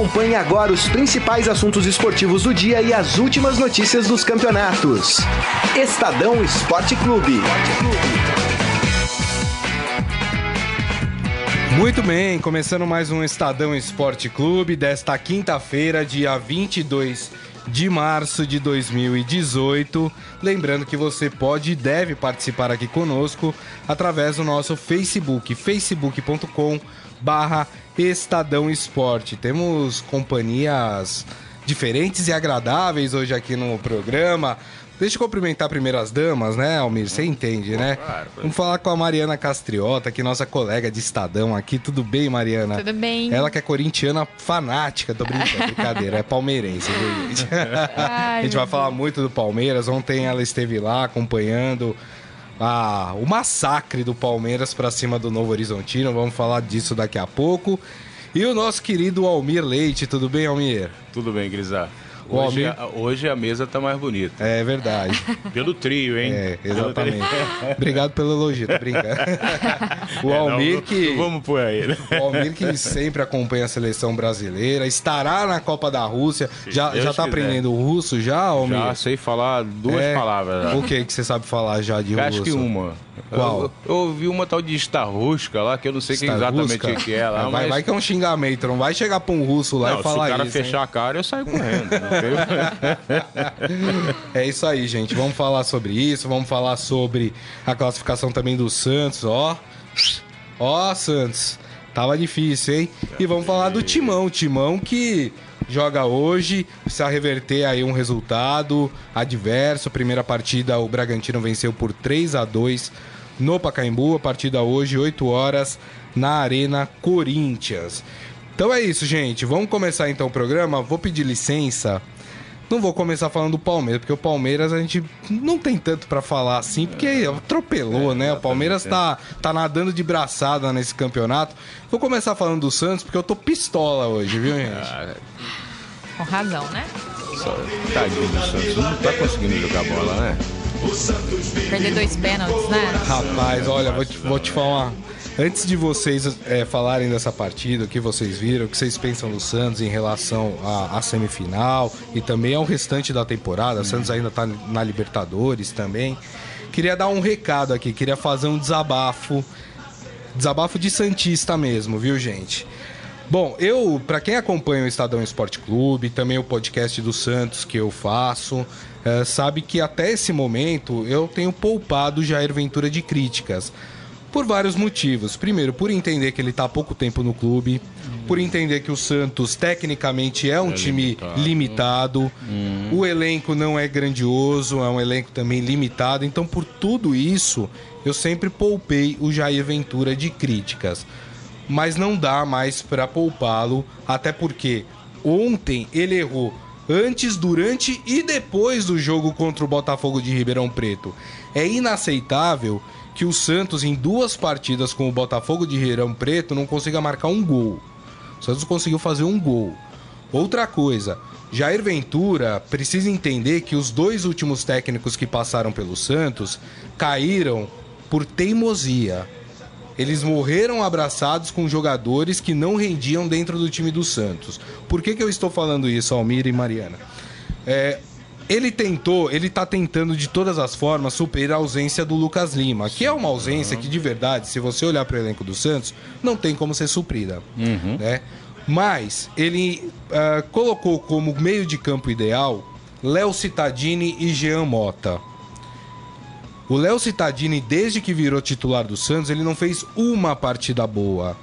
Acompanhe agora os principais assuntos esportivos do dia e as últimas notícias dos campeonatos. Estadão Esporte Clube. Muito bem, começando mais um Estadão Esporte Clube desta quinta-feira, dia 22 de março de 2018. Lembrando que você pode e deve participar aqui conosco através do nosso Facebook, facebook.com barra Estadão Esporte. Temos companhias diferentes e agradáveis hoje aqui no programa. Deixa eu cumprimentar primeiro as damas, né, Almir? Você entende, né? Claro, Vamos falar com a Mariana Castriota, que é nossa colega de Estadão aqui. Tudo bem, Mariana? Tudo bem. Ela que é corintiana fanática, tô brincando, brincadeira, é palmeirense, viu, gente? Ai, a gente vai falar muito do Palmeiras. Ontem ela esteve lá acompanhando ah, o massacre do Palmeiras para cima do Novo Horizontino. Vamos falar disso daqui a pouco. E o nosso querido Almir Leite, tudo bem, Almir? Tudo bem, Grisar. Hoje, a, hoje a mesa tá mais bonita. É verdade. Pelo trio, hein? É, exatamente. Obrigado pelo elogio, tô brincando. o Almir não, que. Vamos por aí. Né? O Almir que sempre acompanha a seleção brasileira, estará na Copa da Rússia. Se já, já tá quiser. aprendendo russo já, Almir? Já sei falar duas é, palavras. Já. O que, que você sabe falar já de Acho russo? Acho que uma. Qual? Eu, eu, ouvi uma tal de Starrusca lá, que eu não sei exatamente o que é lá. Vai, mas... vai que é um xingamento, não vai chegar pra um russo lá não, e falar isso. Se o cara isso, fechar hein? a cara, eu saio correndo. é isso aí, gente. Vamos falar sobre isso, vamos falar sobre a classificação também do Santos, ó. Ó, Santos. Tava difícil, hein? E vamos falar do Timão. Timão que joga hoje, precisa reverter aí um resultado adverso. Primeira partida, o Bragantino venceu por 3 a 2 no Pacaembu. A partida hoje, 8 horas, na Arena Corinthians. Então é isso, gente. Vamos começar então o programa. Vou pedir licença. Não vou começar falando do Palmeiras, porque o Palmeiras a gente não tem tanto para falar assim, porque atropelou, é, né? O Palmeiras tá, tá nadando de braçada nesse campeonato. Vou começar falando do Santos, porque eu tô pistola hoje, viu, gente? Ah, Com razão, né? Tadinho do Santos, não tá conseguindo jogar bola, né? Perder dois pênaltis, né? Rapaz, olha, vou te, vou te falar. Antes de vocês é, falarem dessa partida, o que vocês viram, o que vocês pensam do Santos em relação à, à semifinal e também ao restante da temporada, o Santos ainda está na Libertadores também. Queria dar um recado aqui, queria fazer um desabafo, desabafo de Santista mesmo, viu, gente? Bom, eu, para quem acompanha o Estadão Esporte Clube, também o podcast do Santos que eu faço, é, sabe que até esse momento eu tenho poupado Jair Ventura de críticas. Por vários motivos. Primeiro, por entender que ele está há pouco tempo no clube, por entender que o Santos tecnicamente é um é time limitado, limitado hum. o elenco não é grandioso, é um elenco também limitado. Então, por tudo isso, eu sempre poupei o Jair Ventura de críticas. Mas não dá mais para poupá-lo, até porque ontem ele errou antes, durante e depois do jogo contra o Botafogo de Ribeirão Preto. É inaceitável que o Santos, em duas partidas com o Botafogo de Ribeirão Preto, não consiga marcar um gol. O Santos conseguiu fazer um gol. Outra coisa, Jair Ventura precisa entender que os dois últimos técnicos que passaram pelo Santos caíram por teimosia. Eles morreram abraçados com jogadores que não rendiam dentro do time do Santos. Por que, que eu estou falando isso, Almir e Mariana? É, ele tentou, ele tá tentando de todas as formas superar a ausência do Lucas Lima, que é uma ausência que de verdade, se você olhar para o elenco do Santos, não tem como ser suprida, uhum. né? Mas ele uh, colocou como meio de campo ideal Léo Cittadini e Jean Mota. O Léo Cittadini, desde que virou titular do Santos, ele não fez uma partida boa.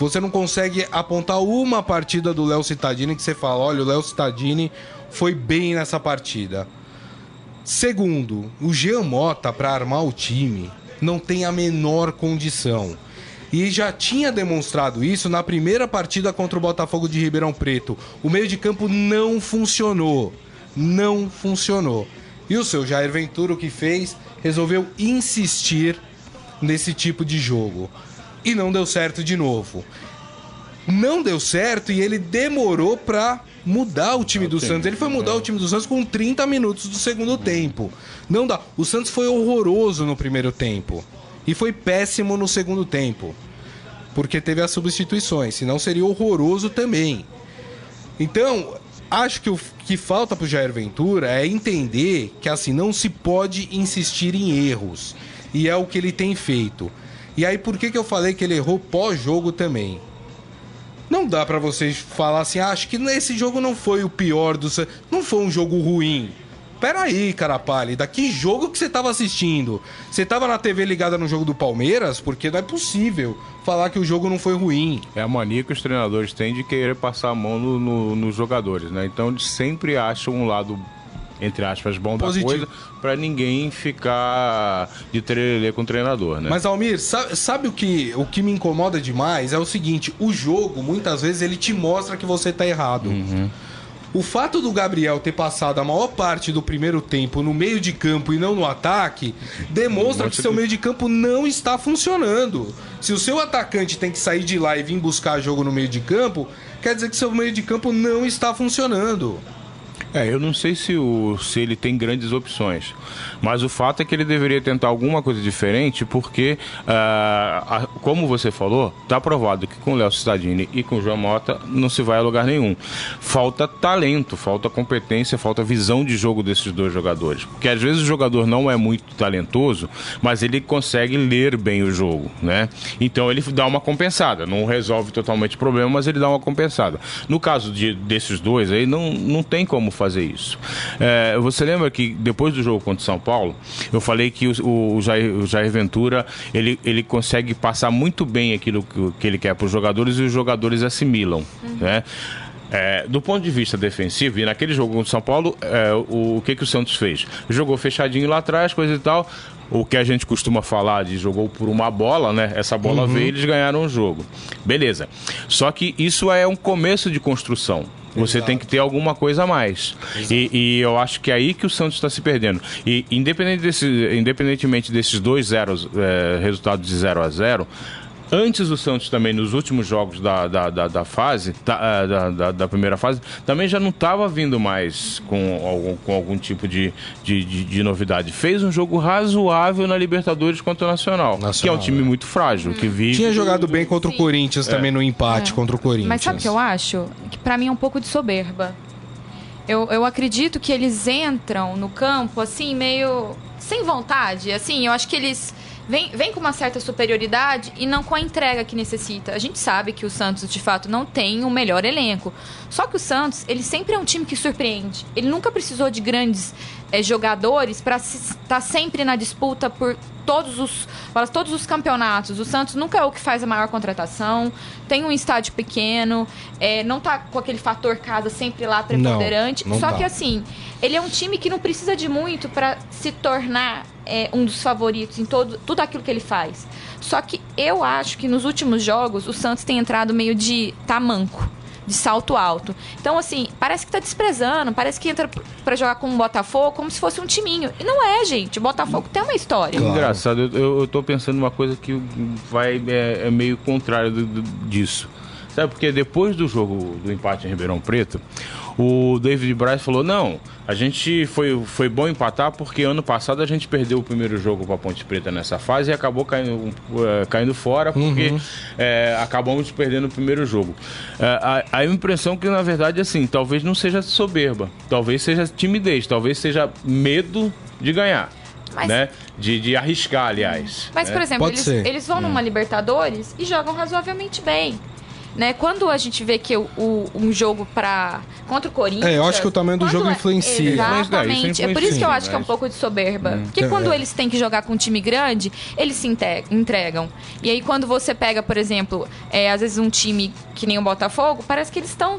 Você não consegue apontar uma partida do Léo Cittadini que você fala, olha, o Léo Cittadini foi bem nessa partida. Segundo, o Jean Mota, para armar o time, não tem a menor condição. E já tinha demonstrado isso na primeira partida contra o Botafogo de Ribeirão Preto. O meio de campo não funcionou. Não funcionou. E o seu Jair Ventura, o que fez? Resolveu insistir nesse tipo de jogo. E não deu certo de novo. Não deu certo e ele demorou para mudar o time do Santos. Ele foi mudar o time do Santos com 30 minutos do segundo tempo. Não dá. O Santos foi horroroso no primeiro tempo. E foi péssimo no segundo tempo. Porque teve as substituições. Senão seria horroroso também. Então, acho que o que falta pro Jair Ventura é entender que assim não se pode insistir em erros. E é o que ele tem feito. E aí por que, que eu falei que ele errou pós-jogo também? Não dá para vocês falar assim, ah, acho que esse jogo não foi o pior do não foi um jogo ruim. Peraí, cara pálida, que jogo que você tava assistindo? Você tava na TV ligada no jogo do Palmeiras? Porque não é possível falar que o jogo não foi ruim. É a mania que os treinadores têm de querer passar a mão no, no, nos jogadores, né? Então eles sempre acham um lado entre aspas, bom Positivo. da coisa, para ninguém ficar de trelelê com o treinador, né? Mas, Almir, sabe, sabe, o, que, o que me incomoda demais? É o seguinte, o jogo, muitas vezes, ele te mostra que você tá errado. Uhum. O fato do Gabriel ter passado a maior parte do primeiro tempo no meio de campo e não no ataque demonstra que seu meio de campo não está funcionando. Se o seu atacante tem que sair de lá e vir buscar jogo no meio de campo, quer dizer que seu meio de campo não está funcionando. É, eu não sei se, o, se ele tem grandes opções, mas o fato é que ele deveria tentar alguma coisa diferente, porque, uh, a, como você falou, está provado que com o Léo Cittadini e com o João Mota não se vai a lugar nenhum. Falta talento, falta competência, falta visão de jogo desses dois jogadores. Porque às vezes o jogador não é muito talentoso, mas ele consegue ler bem o jogo, né? Então ele dá uma compensada, não resolve totalmente o problema, mas ele dá uma compensada. No caso de, desses dois aí, não, não tem como fazer isso. É, você lembra que depois do jogo contra o São Paulo, eu falei que o, o, Jair, o Jair, Ventura ele, ele consegue passar muito bem aquilo que, ele quer para os jogadores e os jogadores assimilam, uhum. né? É, do ponto de vista defensivo, e naquele jogo contra o São Paulo, é, o, o, que, que o Santos fez? Jogou fechadinho lá atrás, coisa e tal. O que a gente costuma falar de jogou por uma bola, né? Essa bola uhum. veio e eles ganharam o jogo. Beleza. Só que isso é um começo de construção. Você Exato. tem que ter alguma coisa a mais. E, e, eu acho que é aí que o Santos está se perdendo. E independente desse, independentemente desses dois zeros, é, resultados de 0 a 0 Antes o Santos também, nos últimos jogos da, da, da, da fase, da, é, da, da, da, primeira fase, também já não estava vindo mais com algum, com algum tipo de, de, de, de, novidade. Fez um jogo razoável na Libertadores contra o Nacional, Nacional que é um time é. muito frágil, que vive... Tinha jogado bem contra o Corinthians é. também no empate é. contra o Corinthians. Mas sabe o que eu acho? Que para mim é um pouco de soberba. Eu, eu acredito que eles entram no campo, assim, meio sem vontade. Assim, eu acho que eles vem, vem com uma certa superioridade e não com a entrega que necessita. A gente sabe que o Santos, de fato, não tem o melhor elenco. Só que o Santos, ele sempre é um time que surpreende. Ele nunca precisou de grandes é, jogadores para estar tá sempre na disputa por todos os, para todos os campeonatos. O Santos nunca é o que faz a maior contratação, tem um estádio pequeno, é, não tá com aquele fator casa sempre lá preponderante. Não, não Só tá. que assim, ele é um time que não precisa de muito para se tornar é, um dos favoritos em todo, tudo aquilo que ele faz. Só que eu acho que nos últimos jogos o Santos tem entrado meio de tamanco de salto alto. Então, assim, parece que tá desprezando, parece que entra para jogar com o Botafogo como se fosse um timinho. E não é, gente. O Botafogo tem uma história. Claro. Engraçado, eu, eu tô pensando uma coisa que vai é, é meio contrário do, do, disso. Sabe, porque depois do jogo do empate em Ribeirão Preto, o David Braz falou: não, a gente foi, foi bom empatar porque ano passado a gente perdeu o primeiro jogo para a Ponte Preta nessa fase e acabou caindo, uh, caindo fora porque uhum. é, acabamos perdendo o primeiro jogo. Uh, a, a impressão que, na verdade, assim, talvez não seja soberba, talvez seja timidez, talvez seja medo de ganhar. Mas... Né? De, de arriscar, aliás. Mas, né? por exemplo, eles, eles, vão hum. numa Libertadores e jogam razoavelmente bem. Né? Quando a gente vê que o, o um jogo para contra o Corinthians. É, eu acho que o tamanho do jogo é, influencia. Exatamente. Influencia, é por isso que eu acho mas... que é um pouco de soberba. Hum. Porque quando é. eles têm que jogar com um time grande, eles se entregam. E aí, quando você pega, por exemplo, é, às vezes um time que nem o Botafogo, parece que eles estão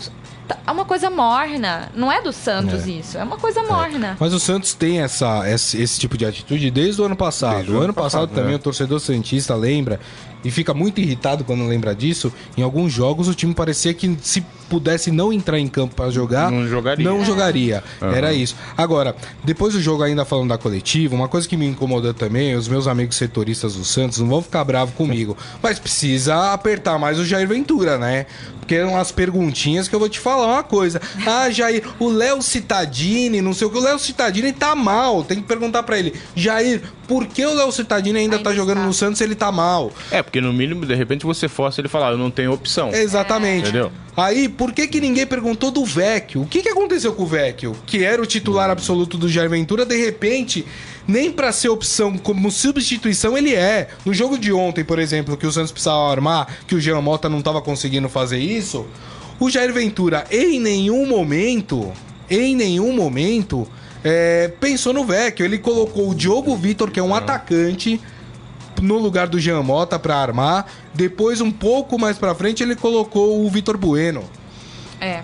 Tá, é uma coisa morna. Não é do Santos é. isso. É uma coisa é. morna. É. Mas o Santos tem essa, esse, esse, tipo de atitude desde o ano passado. Desde o ano passado, passado também é. o torcedor Santista lembra e fica muito irritado quando lembra disso. Em alguns jogos o time parecia que se pudesse não entrar em campo para jogar, não jogaria. Não jogaria. Uhum. Era isso. Agora, depois do jogo ainda falando da coletiva, uma coisa que me incomodou também, os meus amigos setoristas do Santos não vão ficar bravos comigo, mas precisa apertar mais o Jair Ventura, né? Porque é umas perguntinhas que eu vou te falar uma coisa. Ah, Jair, o Léo Cittadini, não sei o que, o Léo Cittadini tá mal. Tem que perguntar para ele, Jair, por que o Léo Cittadini ainda, Ainda tá jogando está. no Santos se ele tá mal? É, porque no mínimo, de repente, você força ele falar, eu não tenho opção. Exatamente. Entendeu? Aí, por que, que ninguém perguntou do Vecchio? O que, que aconteceu com o Vecchio? Que era o titular absoluto do Jair Ventura, de repente, nem pra ser opção como substituição ele é. No jogo de ontem, por exemplo, que o Santos precisava armar, que o Jean Mota não tava conseguindo fazer isso, o Jair Ventura, em nenhum momento, em nenhum momento, é, pensou no Vecchio. Ele colocou o Diogo Vitor, que é um atacante, no lugar do Jean Mota pra armar. Depois, um pouco mais pra frente, ele colocou o Vitor Bueno. É.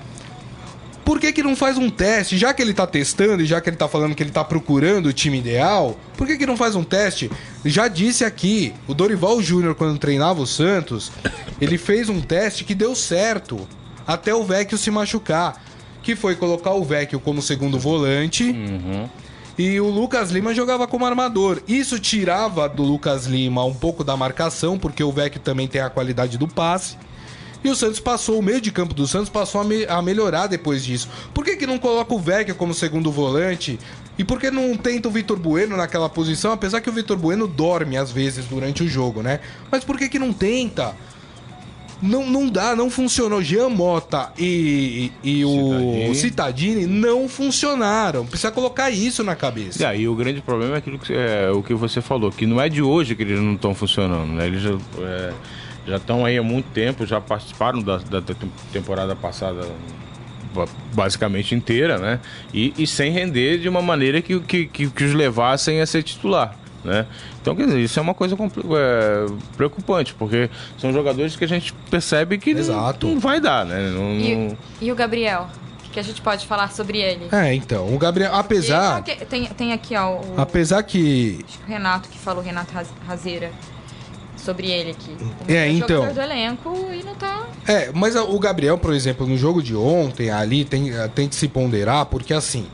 Por que, que não faz um teste? Já que ele tá testando e já que ele tá falando que ele tá procurando o time ideal, por que, que não faz um teste? Já disse aqui, o Dorival Júnior, quando treinava o Santos, ele fez um teste que deu certo. Até o Vecchio se machucar. Que foi colocar o Vecchio como segundo volante. E o Lucas Lima jogava como armador. Isso tirava do Lucas Lima um pouco da marcação, porque o Vecchio também tem a qualidade do passe. E o Santos passou, o meio de campo do Santos passou a, me- a melhorar depois disso. Por que, que não coloca o Vecchio como segundo volante? E por que não tenta o Vitor Bueno naquela posição? Apesar que o Vitor Bueno dorme às vezes durante o jogo, né? Mas por que, que não tenta? Não, não dá, não funcionou. Jean Mota e, e, e o. Citadini não funcionaram. Precisa colocar isso na cabeça. E aí o grande problema é aquilo que é, o que você falou, que não é de hoje que eles não estão funcionando, né? Eles já é, já estão aí há muito tempo, já participaram da, da te- temporada passada ba- basicamente inteira, né? E, e sem render de uma maneira que, que, que, que os levassem a ser titular. Né? Então, quer dizer, isso é uma coisa é, preocupante, porque são jogadores que a gente percebe que não, Exato. não vai dar, né? Não- E, não- e o Gabriel? O que, a gente pode falar sobre ele? É, então, o Gabriel, apesar, E- tem, tem aqui, ó, o, apesar que acho que o Renato que falou, Renato Raz- Razeira, sobre ele aqui. O É, melhor então. jogador do elenco e não tá... É, mas o Gabriel, por exemplo, no jogo de ontem, ali, tem, tem que se ponderar, porque assim,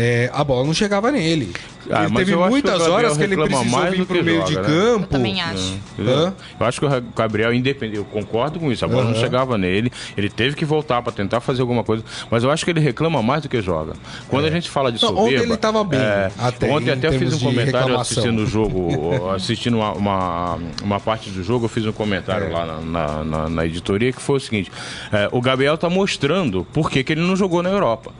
é, a bola não chegava nele. Ah, ele teve que muitas Gabriel horas que ele reclama precisou mais vir do pro que meio joga, de né? campo. Eu também acho. Hã? Eu acho que o Gabriel, independente, eu concordo com isso, a bola não Aham. chegava nele, ele teve que voltar pra tentar fazer alguma coisa, mas eu acho que ele reclama mais do que joga. Quando a gente fala de Não, soberba... ontem ele tava bem, até ontem em até eu fiz um comentário reclamação. assistindo o jogo, assistindo uma, uma, uma parte do jogo, eu fiz um comentário É. lá na, na, na- na editoria que foi o seguinte, é, o Gabriel tá mostrando por que que ele não jogou na Europa.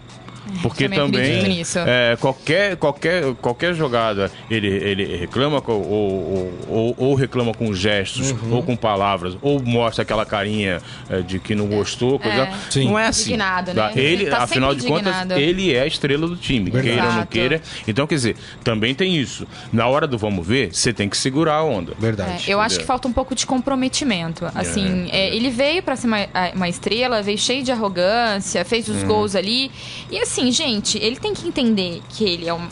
Porque também é, qualquer, qualquer, qualquer jogada ele, ele reclama com, ou, ou, ou- ou reclama com gestos, Uhum. ou com palavras, ou mostra aquela carinha é, de que não gostou. Coisa... Sim. Não é assim. Indignado, né? Tá? Ele, Ele tá afinal de sempre contas, indignado. ele é a estrela do time, Verdade. queira ou não queira. Então, quer dizer, também tem isso. Na hora do vamos ver, você tem que segurar a onda. Verdade. É, eu acho que falta um pouco de comprometimento. Assim, é, ele veio pra ser uma, uma estrela, veio cheio de arrogância, fez os gols ali. E assim, gente, ele tem que entender que ele é um.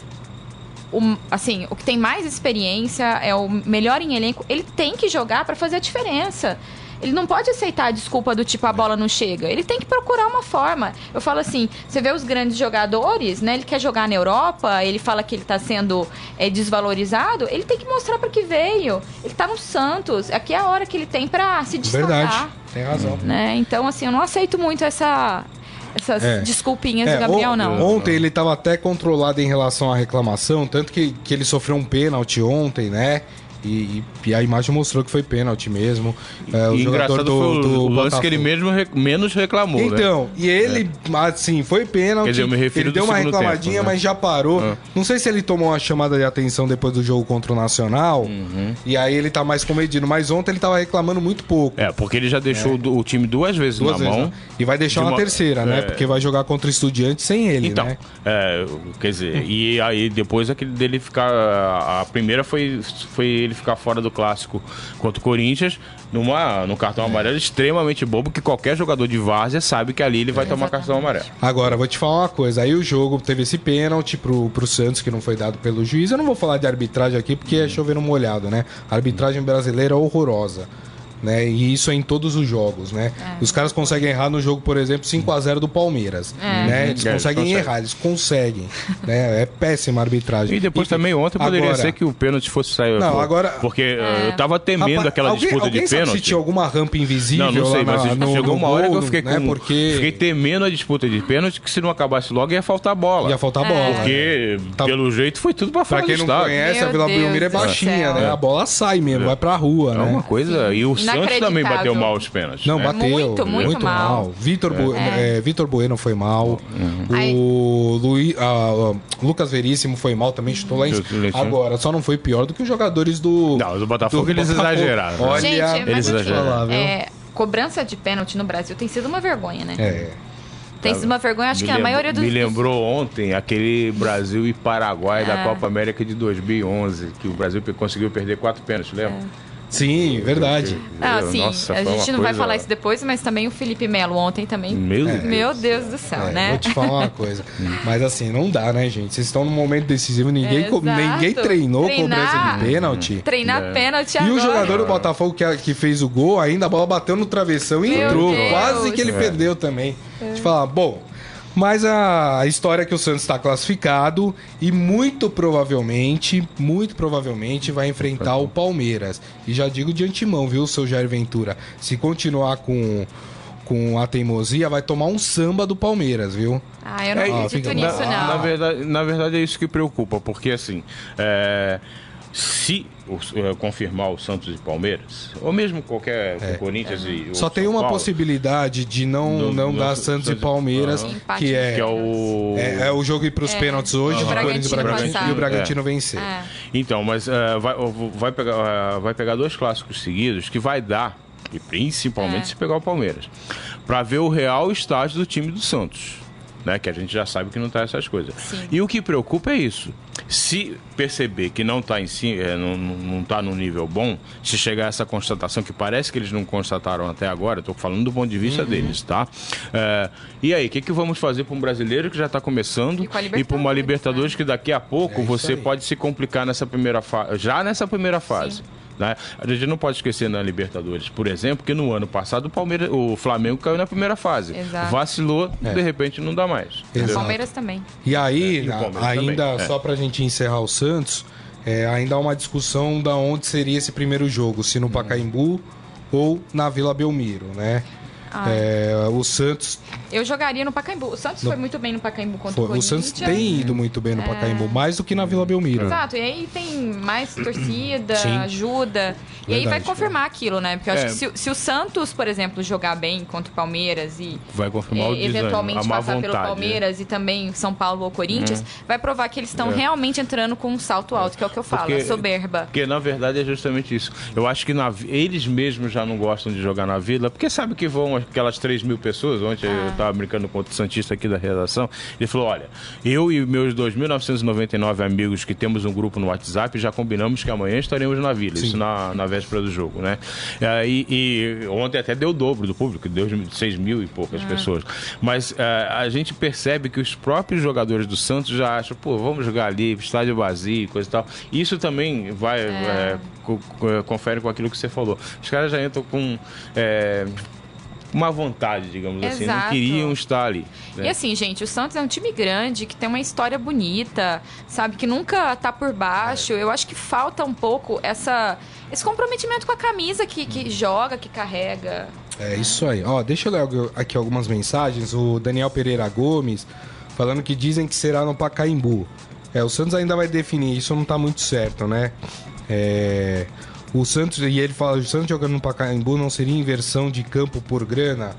um- assim, o que tem mais experiência, é o melhor em elenco. Ele tem que jogar pra fazer a diferença. Ele não pode aceitar a desculpa do tipo a bola não chega. Ele tem que procurar uma forma. Eu falo assim, você vê os grandes jogadores, né? Ele quer jogar na Europa, ele fala que ele tá sendo é, desvalorizado. Ele tem que mostrar para que veio. Ele tá no Santos. Aqui é a hora que ele tem pra se destacar. Verdade. Tem razão. Né? Então, assim, eu não aceito muito essa, essas É. desculpinhas É, do Gabriel, on- não. Ontem ele estava até controlado em relação à reclamação, tanto que, que ele sofreu um pênalti ontem, né? E, e- a imagem mostrou que foi pênalti mesmo. É, o e jogador do, do o lance que ele mesmo re- menos reclamou, né? Então, e ele, assim, foi pênalti. Quer dizer, eu me refiro ele deu uma reclamadinha, tempo, né? mas já parou. Ah. Não sei se ele tomou uma chamada de atenção depois do jogo contra o Nacional. Uhum. E aí ele tá mais comedido. Mas ontem ele tava reclamando muito pouco. É, porque ele já deixou o- o time duas vezes Duas na vezes, mão. né? E vai deixar de uma uma- terceira, né? é. Porque vai jogar contra o Estudiante sem ele, Então, né? é, quer dizer, e aí depois aquele dele ficar. A a primeira foi, foi ele ficar fora do clássico contra o Corinthians, numa, num cartão amarelo extremamente bobo, que qualquer jogador de várzea sabe que ali ele vai tomar cartão amarelo. Agora, vou te falar uma coisa. Aí o jogo teve esse pênalti pro, pro Santos, que não foi dado pelo juiz. Eu não vou falar de arbitragem aqui, porque é chover no molhado, né? A arbitragem brasileira é horrorosa. Né? E isso é em todos os jogos, né? É. Os caras conseguem errar no jogo, por exemplo, 5 a 0 do Palmeiras, É. né? Eles É, eles conseguem conseguem. errar, eles conseguem, né? É péssima a arbitragem. E depois Enfim, também ontem poderia agora- ser que o pênalti fosse sair. Não, agora- Porque eh, eu tava temendo Rapaz, aquela alguém, disputa alguém de sabe pênalti. se tinha alguma rampa invisível Não, não sei, lá mas na, no, chegou no uma hora que eu gol, fiquei né? com. Porque Fiquei temendo a disputa de pênalti, que se não acabasse logo ia faltar bola. ia faltar bola. né? Porque, Tá- pelo jeito, foi tudo pra Pra fora quem do não conhece, a Vila Belmiro é baixinha, né? A bola sai mesmo, vai pra rua, É né? uma coisa. E o Santos também bateu mal os pênaltis. Não, né? bateu. Muito, muito mal. Vitor Bu- é, Vitor Bueno foi mal. Aí- O Luí- ah, ah, Lucas Veríssimo foi mal também, chutou lá em. Agora, só não foi pior do que os jogadores do. Não, do Botafogo eles exageraram. Olha, Gente, Eles exageraram. é, cobrança de pênalti no Brasil tem sido uma vergonha, né? É. Tem sido uma vergonha, acho Me que a lembro- maioria dos. Me lembrou ontem aquele Brasil e Paraguai da É. Copa América de 2011, que o Brasil conseguiu perder quatro pênaltis, lembra? Sim, verdade. Ah, sim, Nossa, a gente não vai coisa- falar isso depois, mas também o Felipe Melo ontem também. Meu Deus. Meu Deus do céu, É, né? Vou te falar uma coisa. Mas assim, não dá, né, gente? Vocês estão num momento decisivo, ninguém, co- ninguém treinou Treinar. cobrança de pênalti. Treinar É. pênalti E agora. o jogador do Botafogo que, que fez o gol, ainda a bola bateu no travessão e Meu entrou. Deus. Quase que ele É. perdeu também. Deixa eu falar, bom. Mas a, história é que o Santos está classificado e muito provavelmente, muito provavelmente vai enfrentar o Palmeiras. E já digo de antemão, viu, seu Jair Ventura? Se continuar com, com a teimosia, vai tomar um samba do Palmeiras, viu? Ah, eu não É, acredito fica- nisso, na, não. Na verdade, na verdade é isso que preocupa, porque assim, é, se é, confirmar o Santos e Palmeiras, ou mesmo qualquer o Corinthians e o É. Só tem São uma Paulo, possibilidade de não, Do- não do- dar do- Santos e Palmeiras, que é, que é o é, é o jogo ir para os pênaltis hoje, E o do Corinthians e Bragantino e o Bragantino vencer. É. Então, mas eh, vai, vai, pegar, vai pegar dois clássicos seguidos que vai dar, e principalmente É. se pegar o Palmeiras, para ver o real estágio do time do Santos. Né, que a gente já sabe que não tá essas coisas. Sim. E o que preocupa é isso. Se perceber que não tá em si, eh, não, não, tá num nível bom, se chegar a essa constatação que parece que eles não constataram até agora, estou falando do ponto de vista Uhum. deles, tá? Eh, e aí, o que, que vamos fazer para um brasileiro que já está começando E para uma Libertadores, Libertadores que daqui a pouco É você aí. pode se complicar nessa primeira fase, já nessa primeira fase. Né? A gente não pode esquecer na Libertadores, por exemplo, que no ano passado o, Palmeiras, o Flamengo caiu na primeira fase. Exato. Vacilou, É. de repente não dá mais. O. Palmeiras também. E aí, É, e Palmeiras a- ainda, também, só pra gente encerrar o Santos, é, ainda há uma discussão da onde seria esse primeiro jogo, se no Pacaembu ou na Vila Belmiro, né? Ah. É, o Santos, Eu jogaria no Pacaembu. O Santos No- foi muito bem no Pacaembu contra foi- o o Corinthians. Santos tem ido muito bem no Pacaembu, mais do que na Vila Belmiro. Exato, e aí tem mais torcida, Sim. ajuda. E aí vai Verdade. confirmar aquilo, né? Porque eu acho É. que se, se o Santos, por exemplo, jogar bem contra o Palmeiras e Vai confirmar o é, eventualmente passar pelo vontade, né? Palmeiras e também São Paulo ou Corinthians, vai provar que eles estão É. realmente entrando com um salto alto, que é o que eu falo, Porque- a soberba. Porque na verdade é justamente isso. Eu acho que na eles mesmos já não gostam de jogar na vila, porque sabe que vão aquelas 3 mil pessoas. Ontem Ah. eu estava brincando com outro Santista aqui da redação. Ele falou: olha, eu e meus 2.999 amigos que temos um grupo no WhatsApp já combinamos que amanhã estaremos na vila, isso na, na véspera do jogo, né? É, E, e ontem até deu o dobro do público, deu 6 mil e poucas pessoas. Mas é, a gente percebe que os próprios jogadores do Santos já acham, pô, vamos jogar ali, estádio vazio, coisa e tal. Isso também vai, é, co- confere com aquilo que você falou. Os caras já entram com. é, uma vontade, digamos assim, não Exato. queriam estar ali. né? E assim, gente, o Santos é um time grande, que tem uma história bonita, sabe? Que nunca tá por baixo. Eu acho que falta um pouco essa, esse comprometimento com a camisa que, que joga, que carrega. É isso aí. Ó, deixa eu ler aqui algumas mensagens. O Daniel Pereira Gomes falando que dizem que será no Pacaembu. É, o Santos ainda vai definir, isso não tá muito certo, né? É, o Santos, e ele fala, o Santos jogando no Pacaembu não seria inversão de campo por grana?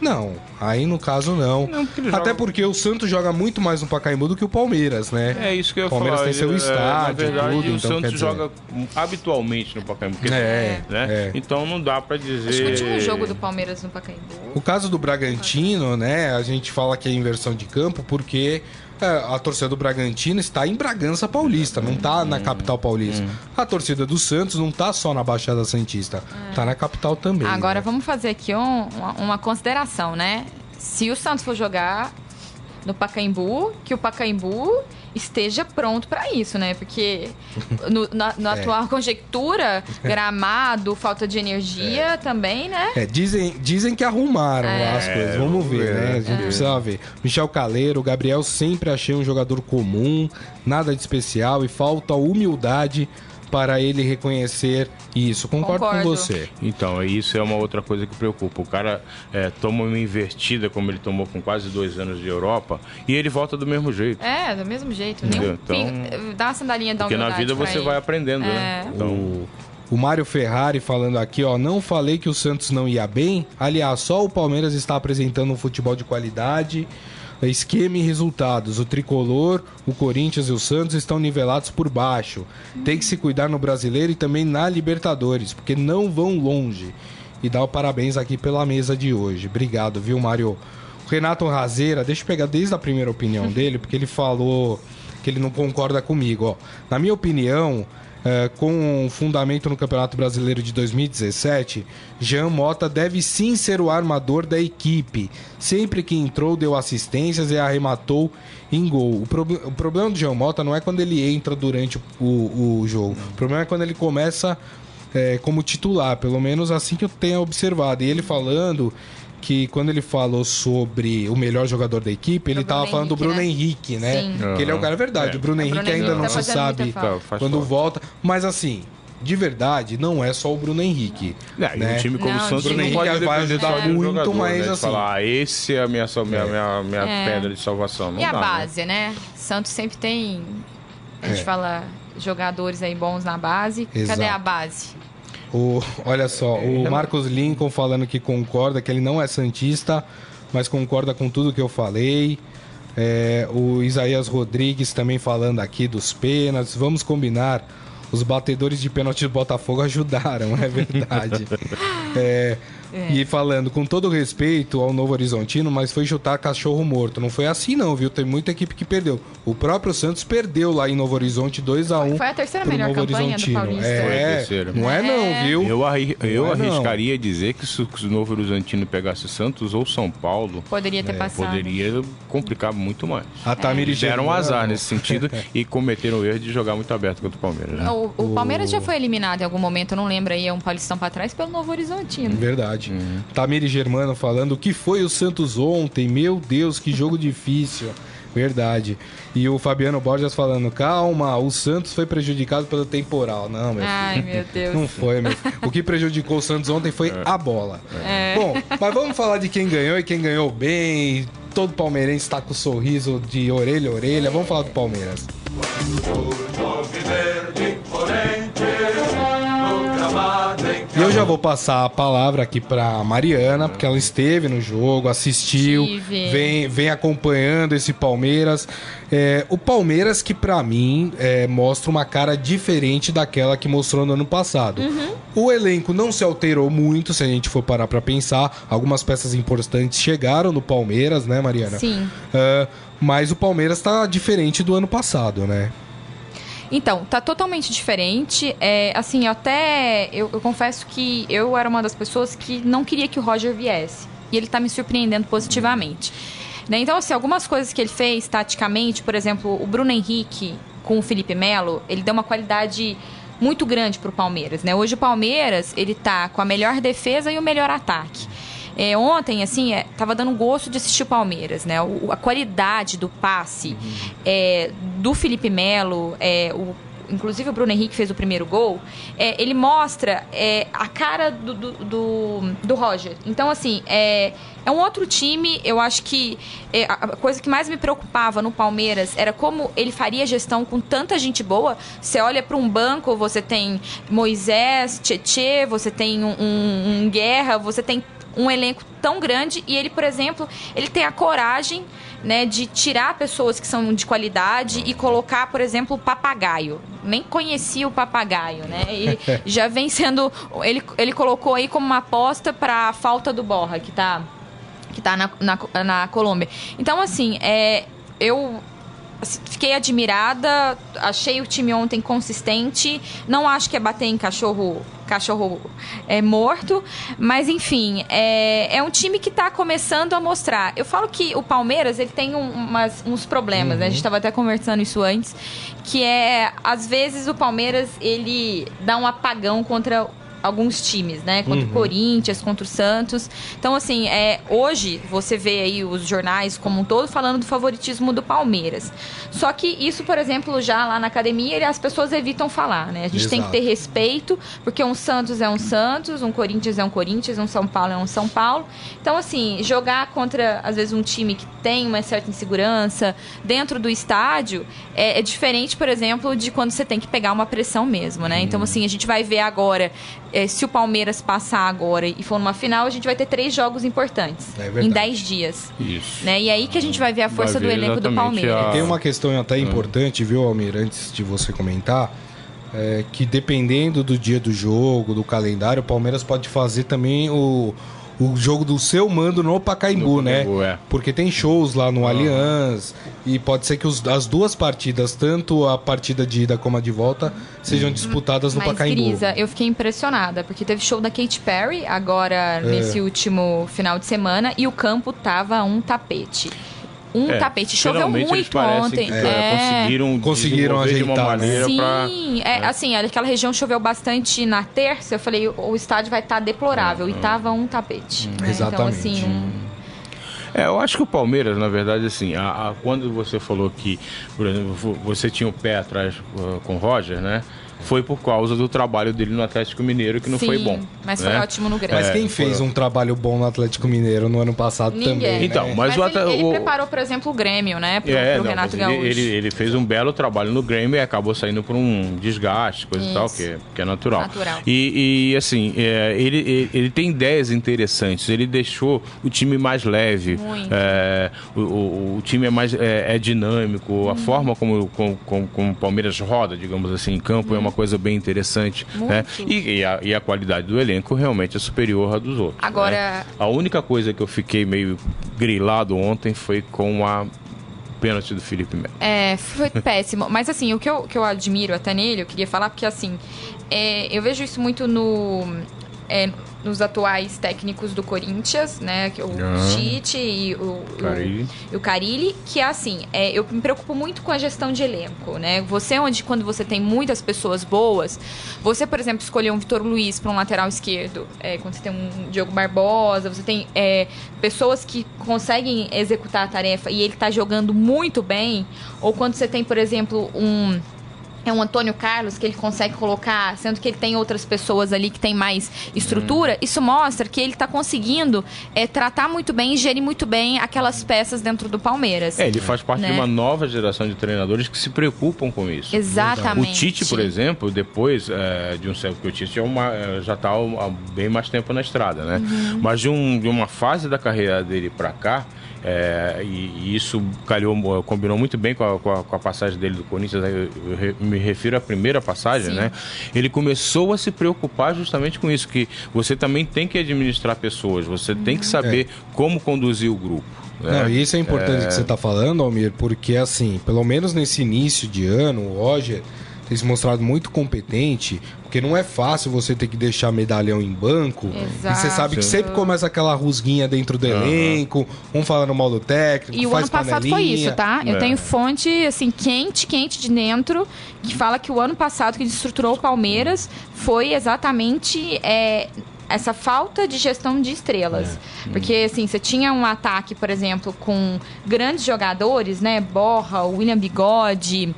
Não, aí no caso não. Não, porque Até joga- porque o Santos joga muito mais no Pacaembu do que o Palmeiras, né? É isso que eu ia O Palmeiras falar. tem seu Ele, é, estádio, Na verdade, tudo, o então, Santos joga habitualmente no Pacaembu. É, né? é. Então não dá pra dizer. Acho que o último jogo do Palmeiras no Pacaembu. O caso do Bragantino, né? A gente fala que é inversão de campo porque a torcida do Bragantino está em Bragança Paulista, não está na capital paulista. A torcida do Santos não está só na Baixada Santista, está na capital também. Agora né? vamos fazer aqui um- uma, uma consideração, né? Se o Santos for jogar no Pacaembu, que o Pacaembu esteja pronto para isso, né? Porque no, na, na é. atual conjectura, gramado, falta de energia é. também, né? É, dizem, dizem que arrumaram é. as coisas. Vamos ver, né? A gente precisa ver. Michel Caleiro, Gabriel sempre achei um jogador comum, nada de especial e falta humildade para ele reconhecer isso. Concordo, Concordo, com você. Então, isso é uma outra coisa que preocupa. O cara é, toma uma invertida, como ele tomou com quase dois anos de Europa, e ele volta do mesmo jeito. É, do mesmo jeito. Nenhum, então, dá uma sandalinha da Porque na vida você ele. vai aprendendo, né? é. né? Então... O... O Mário Ferrari falando aqui, ó, não falei que o Santos não ia bem. Aliás, só o Palmeiras está apresentando um futebol de qualidade esquema e resultados. O tricolor, o Corinthians e o Santos estão nivelados por baixo. Tem que se cuidar no brasileiro e também na Libertadores, porque não vão longe. E dá o parabéns aqui pela mesa de hoje. Obrigado, viu, Mário? O Renato Razeira, deixa eu pegar desde a primeira opinião dele, porque ele falou que ele não concorda comigo. Ó. Na minha opinião, é, com fundamento no Campeonato Brasileiro de 2017, Jean Mota deve sim ser o armador da equipe. Sempre que entrou, deu assistências e arrematou em gol. O, pro, o problema do Jean Mota não é quando ele entra durante o, o jogo. O problema é quando ele começa é, como titular, pelo menos assim que eu tenho observado. E ele falando que quando ele falou sobre o melhor jogador da equipe, ele estava falando do Bruno né? Henrique, né? Sim. Que ele é o cara verdade. É. O Bruno Henrique Bruno ainda Henrique não tá se sabe quando falta. volta. Mas assim, de verdade, não é só o Bruno Henrique. É, né? um time como não, o Santos Bruno Henrique vai ajudar muito, jogador, mas né? assim. Falar, ah, esse é a minha, minha, minha, minha é. pedra de salvação. Não e dá, a né? base, né? né? Santos sempre tem. A gente é. fala jogadores aí bons na base. Exato. Cadê a base? O, olha só, o Marcos Lincoln falando que concorda, que ele não é Santista, mas concorda com tudo que eu falei. É, o Isaías Rodrigues também falando aqui dos pênaltis. Vamos combinar. Os batedores de pênalti do Botafogo ajudaram, é verdade. é, é. E falando, com todo respeito ao Novo Horizontino, mas foi chutar cachorro morto. Não foi assim, não, viu? Tem muita equipe que perdeu. O próprio Santos perdeu lá em Novo Horizonte 2x1. Foi a terceira melhor Novo campanha do Paulista. É, não é, não, é. viu? Eu, arri eu é arriscaria não. dizer que se o Novo Horizontino pegasse Santos ou São Paulo, poderia ter é, passado. Poderia complicar muito mais. A Tamiri é. Deram um azar nesse sentido e cometeram o erro de jogar muito aberto contra o Palmeiras. Né? O, o, Palmeiras já foi eliminado em algum momento, eu não lembro aí, é um Paulistão para trás pelo Novo Horizontino. Verdade. Uhum. Tamiri Germano falando o que foi o Santos ontem. Meu Deus, que jogo difícil. Verdade. E o Fabiano Borges falando: calma, o Santos foi prejudicado pelo temporal. Não, meu Ai, filho. meu Deus. Não foi, meu filho. O que prejudicou o Santos ontem foi é. a bola. É. Bom, mas vamos falar de quem ganhou e quem ganhou bem. Todo palmeirense está com o sorriso de orelha a orelha. Vamos falar do Palmeiras. E eu já vou passar a palavra aqui para Mariana, porque ela esteve no jogo, assistiu, vem, vem acompanhando esse Palmeiras. É, o Palmeiras que para mim é, mostra uma cara diferente daquela que mostrou no ano passado. Uhum. O elenco não se alterou muito, se a gente for parar para pensar. Algumas peças importantes chegaram no Palmeiras, né, Mariana? Sim. Uh, mas o Palmeiras está diferente do ano passado, né? Então, tá totalmente diferente. É, assim, até eu, eu, confesso que eu era uma das pessoas que não queria que o Roger viesse. E ele tá me surpreendendo positivamente. Né? Então, assim, algumas coisas que ele fez taticamente, por exemplo, o Bruno Henrique com o Felipe Melo, ele deu uma qualidade muito grande pro Palmeiras, né? Hoje o Palmeiras, ele tá com a melhor defesa e o melhor ataque. É, ontem, assim, é, tava dando gosto de assistir o Palmeiras, né? O, a qualidade do passe uhum. é, do Felipe Melo, é, o inclusive o Bruno Henrique fez o primeiro gol, é, ele mostra é, a cara do, do, do, do, Roger. Então, assim, é, é um outro time. Eu acho que é, a coisa que mais me preocupava no Palmeiras era como ele faria gestão com tanta gente boa. Você olha para um banco, você tem Moisés, Tietê, você tem um, um, um Guerra, você tem um elenco tão grande e ele, por exemplo, ele tem a coragem né, de tirar pessoas que são de qualidade e colocar, por exemplo, o papagaio. Nem conhecia o papagaio, né? E já vem sendo. Ele, ele colocou aí como uma aposta para a falta do Borra, que está que tá na, na, na Colômbia. Então, assim, é, eu fiquei admirada, achei o time ontem consistente. Não acho que é bater em cachorro cachorro é, morto. Mas, enfim, é, é um time que está começando a mostrar. Eu falo que o Palmeiras ele tem um, umas, uns problemas, uhum. né? A gente estava até conversando isso antes, que é, às vezes, o Palmeiras ele dá um apagão contra alguns times, né? Contra uhum. o Corinthians, contra o Santos. Então, assim, é, hoje você vê aí os jornais como um todo falando do favoritismo do Palmeiras. Só que isso, por exemplo, já lá na academia, as pessoas evitam falar, né? A gente Exato. tem que ter respeito, porque um Santos é um Santos, um Corinthians é um Corinthians, um São Paulo é um São Paulo. Então, assim, jogar contra, às vezes, um time que tem uma certa insegurança dentro do estádio é, é diferente, por exemplo, de quando você tem que pegar uma pressão mesmo, né? Então, assim, a gente vai ver agora é, se o Palmeiras passar agora e for numa final, a gente vai ter três jogos importantes é em dez dias. Isso. Né? E aí que a gente vai ver a força ver do elenco do Palmeiras. A... Tem uma questão até importante, viu, Almir, antes de você comentar. É, que dependendo do dia do jogo, do calendário, o Palmeiras pode fazer também o, o jogo do seu mando no Pacaembu, no né? é. Porque tem shows lá no uhum. Allianz e pode ser que os, as duas partidas, tanto a partida de ida como a de volta, sejam uhum. disputadas no Mas, Pacaembu. Grisa, eu fiquei impressionada, porque teve show da Katy Perry agora é. nesse último final de semana e o campo tava um tapete um é, tapete. Choveu muito ontem. Que, é. Conseguiram, conseguiram ajeitar. De uma maneira Sim, pra, é, assim, aquela região choveu bastante na terça. Eu falei, o estádio vai estar tá deplorável. E tava um tapete. Hum, né? Exatamente. Então, assim, um... É, eu acho que o Palmeiras, na verdade, assim, a, a, quando você falou que, por exemplo, você tinha o pé atrás uh, com o Roger, né? Foi por causa do trabalho dele no Atlético Mineiro, que não Sim, foi bom. Mas né? foi ótimo no Grêmio. Mas quem fez foi... um trabalho bom no Atlético Mineiro no ano passado Ninguém. também? Né? Então, mas, mas o ele, ele, preparou, por exemplo, o Grêmio, né? Pro, é, pro não, Renato Gaúcho. Ele, ele, fez um belo trabalho no Grêmio e acabou saindo por um desgaste, coisa Isso. e tal, que, que é natural. natural. E, e assim, é, ele, ele, ele, tem ideias interessantes. Ele deixou o time mais leve. É, o, o, o, time é mais é, é dinâmico. Uhum. A forma como, como, como, como, o Palmeiras roda, digamos assim, em campo uhum. é uma coisa bem interessante interessante. Né? E, e, a, e, a, qualidade do elenco realmente é superior à dos outros. Agora. Né? A única coisa que eu fiquei meio grilado ontem foi com a pênalti do Felipe Melo. É, foi péssimo. Mas assim, o que eu, que eu admiro até nele, eu queria falar, porque assim, é, eu vejo isso muito no. É, nos atuais técnicos do Corinthians, né? Que é o ah, Tite e o, Carilli. o, o Carilli, que é assim, é, eu me preocupo muito com a gestão de elenco, né? Você, onde quando você tem muitas pessoas boas, você, por exemplo, escolher um Vitor Luiz para um lateral esquerdo, é, quando você tem um Diogo Barbosa, você tem é, pessoas que conseguem executar a tarefa e ele está jogando muito bem, ou quando você tem, por exemplo, um é um Antônio Carlos que ele consegue colocar, sendo que ele tem outras pessoas ali que tem mais estrutura, hum. isso mostra que ele está conseguindo é, tratar muito bem e gerir muito bem aquelas peças dentro do Palmeiras. É, ele faz parte né? de uma nova geração de treinadores que se preocupam com isso. Exatamente. O Tite, por exemplo, depois é, de um certo que o Tite é uma, é, já está há bem mais tempo na estrada, né? Uhum. Mas de, um, de uma fase da carreira dele para cá, é, e, e, isso calhou, combinou muito bem com a, com a, com a passagem dele do Corinthians, eu, eu, me refiro à primeira passagem, Sim. né? Ele começou a se preocupar justamente com isso, que você também tem que administrar pessoas, você tem que saber é. como conduzir o grupo. Né? Não, isso é importante é... que você está falando, Almir, porque assim, pelo menos nesse início de ano, o Roger tem se mostrado muito competente, porque não é fácil você ter que deixar medalhão em banco. Exato. E você sabe que sempre começa aquela rusguinha dentro do uhum. elenco, um falando mal do técnico, E o ano passado foi isso, tá? Eu é. tenho fonte, assim, quente, quente de dentro, que fala que o ano passado que destruturou o Palmeiras foi exatamente é, essa falta de gestão de estrelas. É. Porque, assim, você tinha um ataque, por exemplo, com grandes jogadores, né? Borra, William Bigode,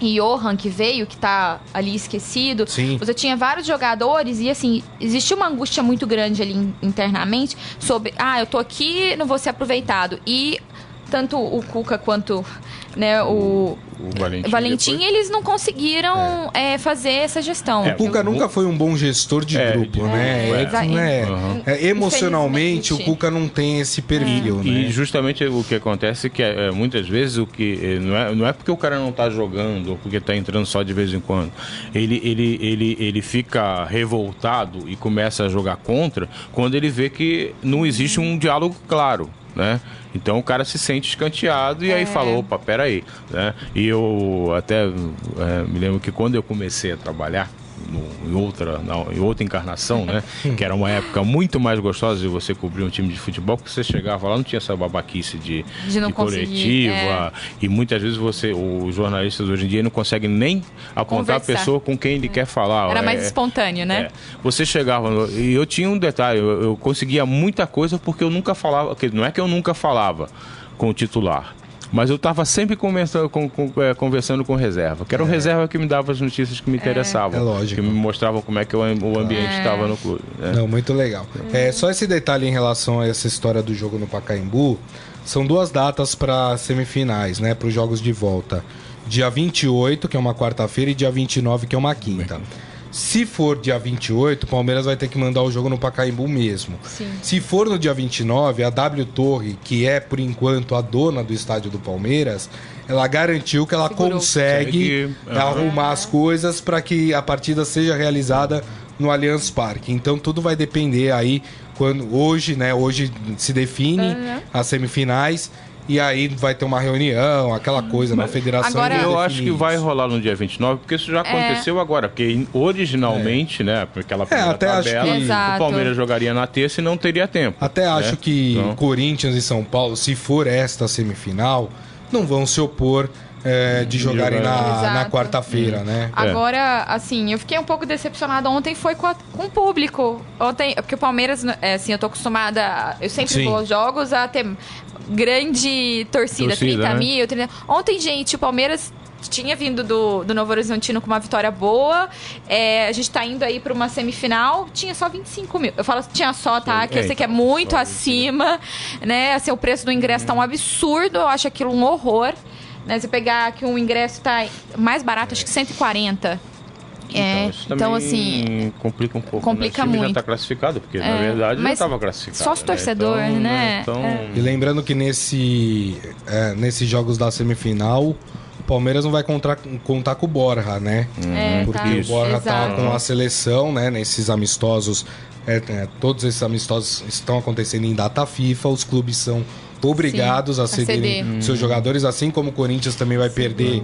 Johan que veio, que tá ali esquecido. Sim. Você tinha vários jogadores e assim, existia uma angústia muito grande ali internamente sobre, ah, eu tô aqui, não vou ser aproveitado. E tanto o Cuca quanto né, o, o Valentim, Valentim eles não conseguiram é. É, fazer essa gestão. É, o Cuca nunca foi um bom gestor de é, grupo, né? É, uhum. emocionalmente, o Cuca não tem esse perfil. Né? E justamente o que acontece é que muitas vezes o que não é, não é porque o cara não está jogando ou porque está entrando só de vez em quando. Ele, ele, ele, ele fica revoltado e começa a jogar contra quando ele vê que não existe um diálogo claro né? Então o cara se sente escanteado e é. aí falou, opa, peraí, né? E eu até é, me lembro que quando eu comecei a trabalhar no, em, outra, em outra encarnação, né? que era uma época muito mais gostosa de você cobrir um time de futebol, porque você chegava lá, não tinha essa babaquice de, de, de coletiva. É. E muitas vezes você, os jornalistas hoje em dia não conseguem nem apontar Conversar. a pessoa com quem ele é. quer falar. Era mais é, espontâneo, né? É. Você chegava, no, e eu tinha um detalhe, eu, eu conseguia muita coisa porque eu nunca falava, não é que eu nunca falava com o titular mas eu estava sempre conversando com, com, é, conversando com reserva, que era o é. reserva que me dava as notícias que me é. interessavam. É lógico. Que me mostravam como é que o, o ambiente estava é. no clube. Né? Não, muito legal. É, só esse detalhe em relação a essa história do jogo no Pacaembu. São duas datas para semifinais, né? Para os jogos de volta. Dia 28, que é uma quarta-feira, e dia 29, que é uma quinta. Se for dia 28, o Palmeiras vai ter que mandar o jogo no Pacaembu mesmo. Sim. Se for no dia 29, a W Torre, que é por enquanto a dona do estádio do Palmeiras, ela garantiu que ela Segurou. consegue uhum. arrumar as coisas para que a partida seja realizada no Allianz Parque. Então tudo vai depender aí quando hoje, né? Hoje se define uhum. as semifinais e aí vai ter uma reunião, aquela coisa na federação. Agora, eu acho que vai rolar no dia 29, porque isso já é. aconteceu é. agora. Porque originalmente, é. né, aquela primeira é, até tabela, acho que... o Palmeiras jogaria na terça e não teria tempo. Até né? acho que então... Corinthians e São Paulo, se for esta semifinal, não vão se opor é, de jogarem na, na quarta-feira, né? Agora, assim, eu fiquei um pouco decepcionada ontem foi com, a, com o público. Ontem, porque o Palmeiras, é, assim, eu tô acostumada, eu sempre Sim. vou aos jogos a ter grande torcida, torcida 30 né? mil, 30... Ontem, gente, o Palmeiras tinha vindo do, do Novo Horizontino com uma vitória boa. É, a gente tá indo aí para uma semifinal. Tinha só 25 mil. Eu falo tinha só, tá? Que eu sei que é então, muito acima, né? Assim, o preço do ingresso tá um absurdo. Eu acho aquilo um horror. Né? Se pegar que um ingresso tá mais barato, acho que 140 é, então, então assim. Complica um pouco. Complica né? muito. já está classificado, porque é, na verdade já estava classificado. Só os torcedores, né? Então, né? Então... É. E lembrando que nesse, é, nesses jogos da semifinal, o Palmeiras não vai contar, contar com o Borja, né? É, porque tá. o Borja está com a seleção, né? Nesses amistosos. É, é, todos esses amistosos estão acontecendo em data FIFA, os clubes são obrigados Sim, a cederem seus jogadores, assim como o Corinthians também vai Sim. perder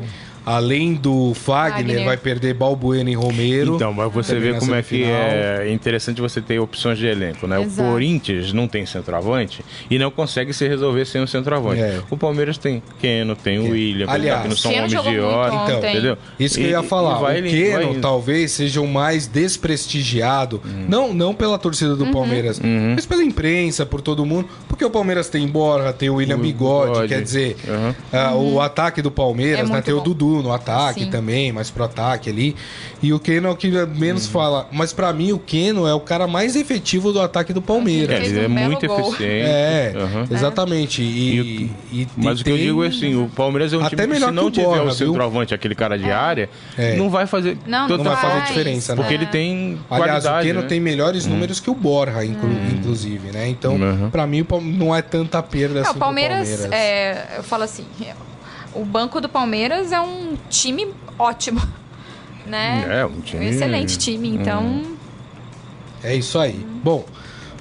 além do Fagner, Fagner, vai perder Balbuena e Romero. Então, mas você vê como é que é interessante você ter opções de elenco, né? Exato. O Corinthians não tem centroavante e não consegue se resolver sem um centroavante. É. O Palmeiras tem Keno, tem o William, Aliás, que não são homens de hora. Então, entendeu? Isso que e, eu ia falar. Vai, o Keno talvez seja o mais desprestigiado, uhum. não, não pela torcida do uhum. Palmeiras, uhum. mas pela imprensa, por todo mundo, porque o Palmeiras tem Borja, tem o William o Bigode, Bigode, quer dizer, uh, o ataque do Palmeiras, é né? Tem bom. o Dudu no ataque Sim. também, mais pro ataque ali. E o Keno é o que menos hum. fala. Mas para mim, o Keno é o cara mais efetivo do ataque do Palmeiras. É, ele é muito eficiente. É, uhum. exatamente. E, e, e mas o que eu digo é assim, o Palmeiras é um Até time que se não tiver Borra, o centroavante, aquele cara de é. área, é. não vai fazer... Não, não vai fazer diferença, né? Porque ele tem Aliás, o Keno né? tem melhores hum. números que o Borja, inclu hum. inclusive, né? Então, uhum. para mim, não é tanta perda assim o Palmeiras, Palmeiras. É, eu falo assim, o banco do Palmeiras é um time ótimo. Né? É, um time. Um excelente time, então. Hum. É isso aí. Hum. Bom,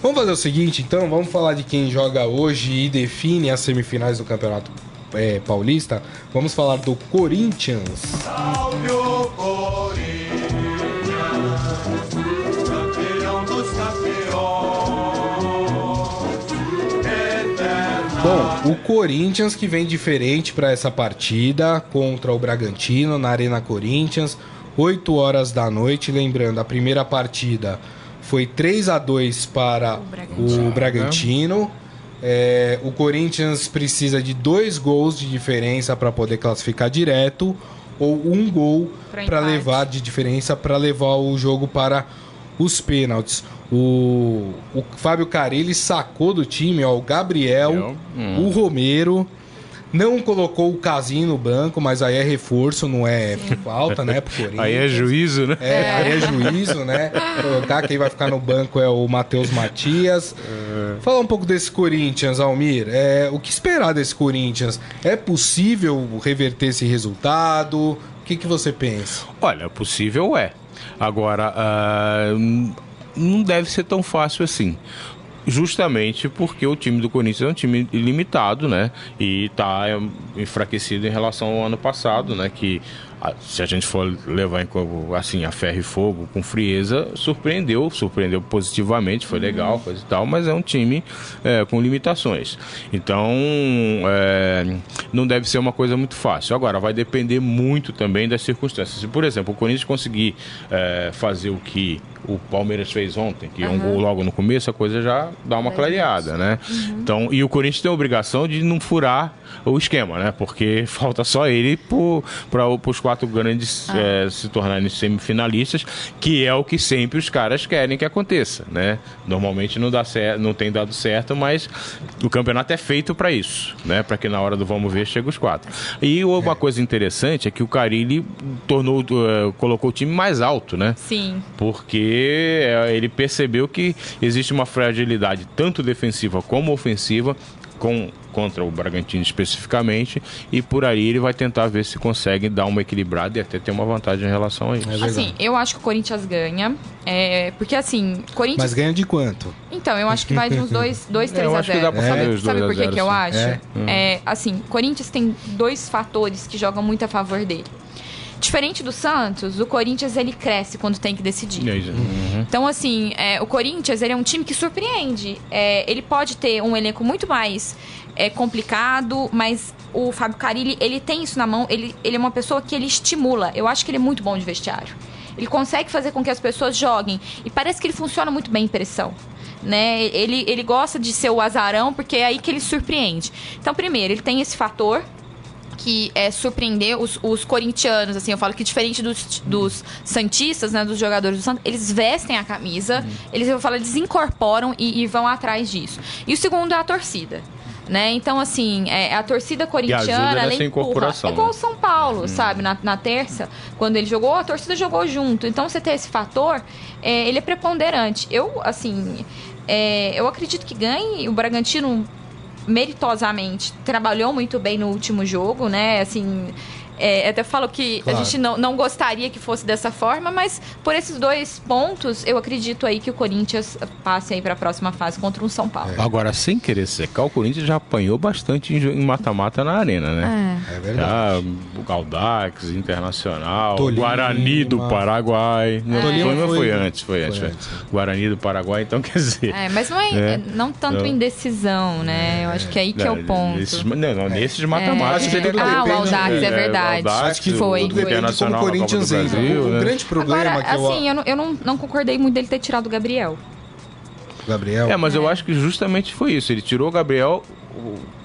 vamos fazer o seguinte, então, vamos falar de quem joga hoje e define as semifinais do Campeonato é, Paulista. Vamos falar do Corinthians. Salve o Corinthians, Bom, o Corinthians que vem diferente para essa partida contra o Bragantino na Arena Corinthians, 8 horas da noite. Lembrando, a primeira partida foi 3 a 2 para o Bragantino. O, Bragantino. É, o Corinthians precisa de dois gols de diferença para poder classificar direto ou um gol para levar de diferença para levar o jogo para os O, o Fábio Carilli sacou do time ó, o Gabriel, hum. o Romero. Não colocou o Casinho no banco, mas aí é reforço, não é falta, né? Pro aí é juízo, né? É, aí é juízo, né? Colocar quem vai ficar no banco é o Matheus Matias. É. Falar um pouco desse Corinthians, Almir. É, o que esperar desse Corinthians? É possível reverter esse resultado? O que, que você pensa? Olha, possível é. Agora, uh, não deve ser tão fácil assim justamente porque o time do Corinthians é um time limitado, né? E está enfraquecido em relação ao ano passado, né? Que se a gente for levar em assim a ferro e fogo com frieza, surpreendeu, surpreendeu positivamente, foi legal, coisa e tal, mas é um time é, com limitações. Então é, não deve ser uma coisa muito fácil. Agora vai depender muito também das circunstâncias. Se por exemplo o Corinthians conseguir é, fazer o que o Palmeiras fez ontem, que uhum. um gol logo no começo, a coisa já dá uma clareada, né? Uhum. Então, e o Corinthians tem a obrigação de não furar o esquema, né? Porque falta só ele para os quatro grandes ah. é, se tornarem semifinalistas, que é o que sempre os caras querem que aconteça, né? Normalmente não dá certo, não tem dado certo, mas o campeonato é feito para isso, né? Para que na hora do vamos ver chegue os quatro. E uma é. coisa interessante é que o Carilli tornou, uh, colocou o time mais alto, né? Sim. Porque é, ele percebeu que existe uma fragilidade tanto defensiva como ofensiva com contra o Bragantino especificamente, e por aí ele vai tentar ver se consegue dar uma equilibrada e até ter uma vantagem em relação a isso. É assim, eu acho que o Corinthians ganha, é, porque assim, Corinthians... Mas ganha de quanto? Então, eu acho que vai de uns 2, 3 é, a 0. Sabe, sabe por que, que eu acho? É. é, assim, Corinthians tem dois fatores que jogam muito a favor dele. Diferente do Santos, o Corinthians ele cresce quando tem que decidir. Uhum. Então, assim, é, o Corinthians ele é um time que surpreende. É, ele pode ter um elenco muito mais é, complicado, mas o Fábio Carilli ele tem isso na mão. Ele, ele é uma pessoa que ele estimula. Eu acho que ele é muito bom de vestiário. Ele consegue fazer com que as pessoas joguem. E parece que ele funciona muito bem em pressão. Né? Ele, ele gosta de ser o azarão, porque é aí que ele surpreende. Então, primeiro, ele tem esse fator que é, surpreender os, os corintianos, assim, eu falo que diferente dos, dos santistas, né, dos jogadores do Santos, eles vestem a camisa, uhum. eles, eu falo, eles incorporam e, e vão atrás disso. E o segundo é a torcida. Né? Então, assim, é, a torcida corintiana ela empurra. É igual o São Paulo, hum. sabe? Na, na, terça, quando ele jogou, a torcida jogou junto. Então, você ter esse fator, é, ele é preponderante. Eu, assim, é, eu acredito que ganhe. O Bragantino meritosamente trabalhou muito bem no último jogo, né? Assim, é, até falo que claro. a gente não, não gostaria que fosse dessa forma, mas por esses dois pontos, eu acredito aí que o Corinthians passe aí para a próxima fase contra um São Paulo. É. Agora, sem querer secar, o Corinthians já apanhou bastante em mata-mata na arena, né? É, é verdade. Já, o Galdax, Internacional, Tolima. Guarani do Paraguai. Não, é. Tolima foi, foi, antes, foi, foi antes, antes. Guarani do Paraguai, então quer dizer. É, mas não é, é. não tanto indecisão, né? Eu acho que é aí que não, é o ponto. Nesses, não, não, nesses mata-mata. É. Ah, o Aldax, é verdade verdade. Acho que foi. Tudo depende de como o Corinthians entra. O né? grande problema Agora, que eu... assim, eu, não, eu não, não concordei muito dele ter tirado o Gabriel. Gabriel? É, mas é. eu acho que justamente foi isso. Ele tirou o Gabriel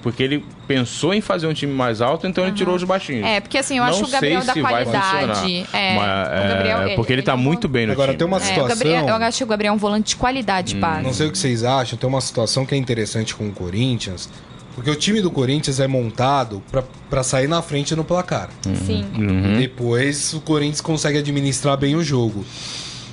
porque ele pensou em fazer um time mais alto, então uhum. ele tirou os baixinhos. É, porque assim, eu acho o Gabriel da qualidade. É, mas, é, Gabriel, é, porque ele, ele tá muito bem no Agora, time. tem uma situação... É, Gabriel, eu acho que o Gabriel é um volante de qualidade, hum. Não sei o que vocês acham, tem uma situação que é interessante com o Corinthians, porque o time do Corinthians é montado para sair na frente no placar. Uhum. Sim. Uhum. Depois o Corinthians consegue administrar bem o jogo.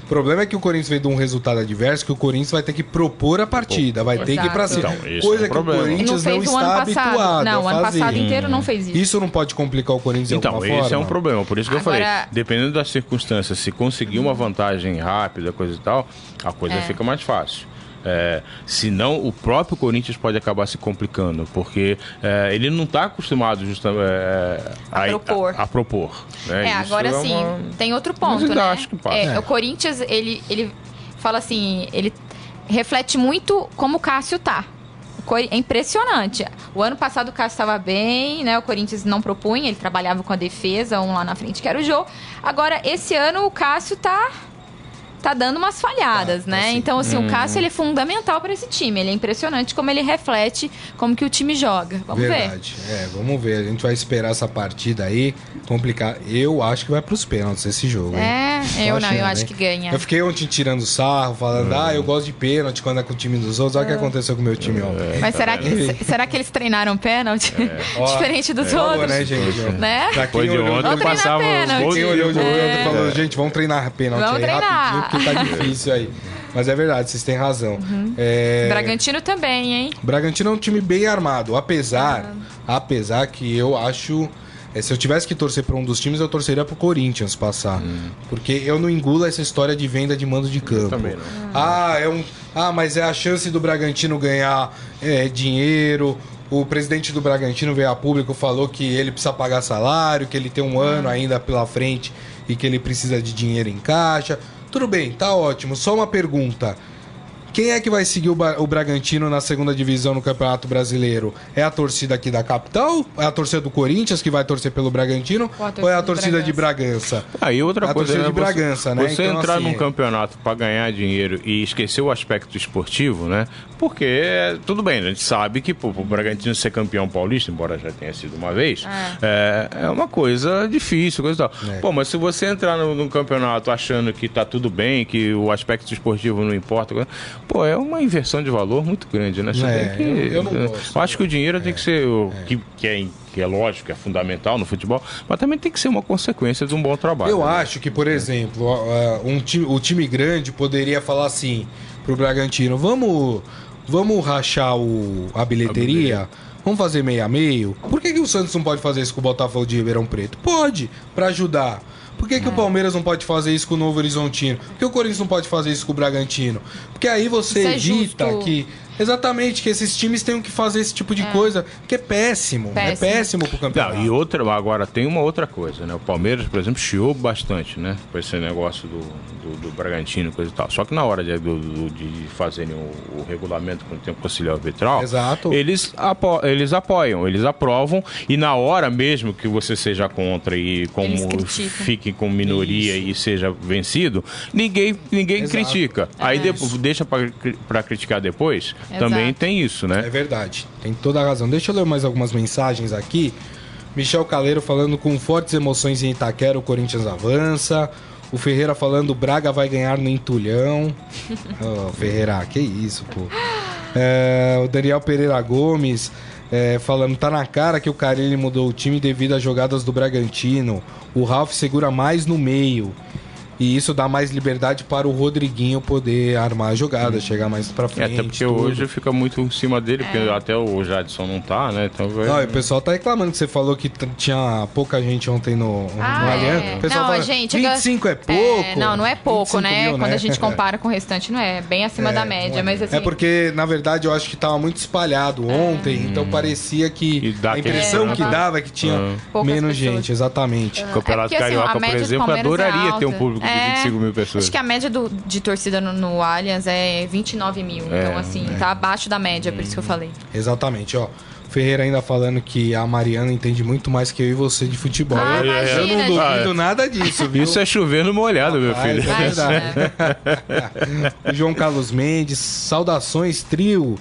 O problema é que o Corinthians veio de um resultado adverso que o Corinthians vai ter que propor a partida, vai ter Exato. que ir pra cima. Então, Coisa é que o Corinthians não, não está habituado não, a fazer. ano passado inteiro não fez isso. Isso não pode complicar o Corinthians então, de alguma forma? Então, esse é um problema. Por isso que Agora... eu falei, dependendo das circunstâncias, se conseguir uma vantagem rápida, coisa e tal, a coisa é. fica mais fácil. É, senão o próprio Corinthians pode acabar se complicando, porque é, ele não está acostumado justamente é, a, a, propor. A, a propor né? É, agora é sim, uma... tem outro ponto, né? É, o Corinthians, ele, ele fala assim, ele reflete muito como o Cássio tá. É impressionante. O ano passado o Cássio estava bem, né? O Corinthians não propunha, ele trabalhava com a defesa, um lá na frente que era o jogo. Agora, esse ano o Cássio tá tá dando umas falhadas, tá, né? Assim. Então, assim, hum. o Cássio ele é fundamental para esse time. Ele é impressionante como ele reflete como que o time joga. Vamos Verdade. ver. É, vamos ver. A gente vai esperar essa partida aí. Complicar. Eu acho que vai pros pênaltis esse jogo. É, hein? eu Tô não, achando, eu acho hein? que ganha. Eu fiquei ontem tirando sarro, falando, hum. ah, eu gosto de pênalti quando é com o time dos outros. Olha o que é. aconteceu com o meu time ontem. Mas será que, será que eles treinaram pênalti? É. Diferente dos é. outros. né, gente? Né? Depois de ontem passava os Quem olhou de ontem falou, gente, vamos treinar pênalti vamos aí treinar. Porque tá difícil aí. Mas é verdade, vocês têm razão. Uhum. É... Bragantino também, hein? Bragantino é um time bem armado, apesar, uhum. apesar que eu acho é, se eu tivesse que torcer para um dos times, eu torceria para o Corinthians passar. Hum. Porque eu não engulo essa história de venda de mando de campo. também não. Ah, é um. Ah, mas é a chance do Bragantino ganhar é, dinheiro o presidente do Bragantino veio a público, falou que ele precisa pagar salário, que ele tem um ano ainda pela frente e que ele precisa de dinheiro em caixa. Tudo bem, tá ótimo. Só uma pergunta. Quem é que vai seguir o, o Bragantino na segunda divisão no Campeonato Brasileiro? É a torcida aqui da capital? É a torcida do Corinthians que vai torcer pelo Bragantino? Ou é a torcida de de Bragança? Aí outra A coisa torcida né, de Bragança, né? Você Então, entrar assim, num campeonato para ganhar dinheiro e esquecer o aspecto esportivo, né? Porque é, tudo bem, a gente sabe que pô, o Bragantino ser campeão paulista, embora já tenha sido uma vez, é, é uma coisa difícil, coisa e tal. É. Pô, mas se você entrar no, num campeonato achando que tá tudo bem, que o aspecto esportivo não importa, pô, é uma inversão de valor muito grande, né? Você É, tem que, eu- eu não gosto. eu acho que o dinheiro tem que ser o que, que é que é lógico, que é fundamental no futebol, mas também tem que ser uma consequência de um bom trabalho. Eu né? acho que, por exemplo, um time, o time grande poderia falar assim pro Bragantino: vamos, vamos rachar o, a bilheteria? Vamos fazer meio a meio? Por que, que o Santos não pode fazer isso com o Botafogo de Ribeirão Preto? Pode, pra ajudar. Por que, que o Palmeiras não pode fazer isso com o Novo Horizontino? Por que o Corinthians não pode fazer isso com o Bragantino? Porque aí você Isso é evita que. Exatamente, que esses times tenham que fazer esse tipo de coisa, que é péssimo. É Péssimo. péssimo pro campeonato. Não, e outra, agora tem uma outra coisa, né? O Palmeiras, por exemplo, chiou bastante, né? Com esse negócio do, do, do Bragantino e coisa e tal. Só que na hora de, do- de fazerem o, o regulamento com o tempo conciliar arbitral, Exato. Eles, apo eles apoiam, eles aprovam, e na hora mesmo que você seja contra e como fique com minoria e seja vencido, ninguém, ninguém Exato. critica. Aí É. depois, deixa pra, cri- pra criticar depois, também tem isso, É né? verdade, tem toda a razão. Deixa eu ler mais algumas mensagens aqui. Michel Caleiro falando com fortes emoções em Itaquera, o Corinthians avança. O Ferreira falando, Braga vai ganhar no entulhão. Ô, Ferreira, que isso, pô. É, o Daniel Pereira Gomes é, falando, tá na cara que o Carilli mudou o time devido às jogadas do Bragantino. O Ralf segura mais no meio. E isso dá mais liberdade para o Rodriguinho poder armar a jogada, chegar mais pra É, frente. até porque tudo. hoje fica muito em cima dele, porque até o Jadson não tá, né? Então vai... Não, e o pessoal tá reclamando que você falou que tinha pouca gente ontem no, no Ah, Allianz. é. O pessoal não, fala, a gente. 25 é pouco? É, não, não é pouco, 25 né? mil, Quando a gente compara com o restante, não é. É Bem acima É, da média, não é. mas assim. É porque, na verdade, eu acho que tava muito espalhado ontem, então parecia E que a impressão É, que tava- dava é que tinha Ah. Menos pessoas. gente, exatamente. O Campeonato É porque, assim, Carioca, por exemplo, é adoraria ter um público de É, 25 mil pessoas. Acho que a média do- de torcida no, no Allianz é 29 mil. É, então, assim, tá abaixo da média, por isso que eu falei. Exatamente, ó. Ferreira ainda falando que a Mariana entende muito mais que eu e você de futebol. Ah, eu, eu imagina, não gente. duvido nada disso, viu? Isso é chover no molhado, meu Rapaz, filho. é verdade. O João Carlos Mendes, saudações, trio.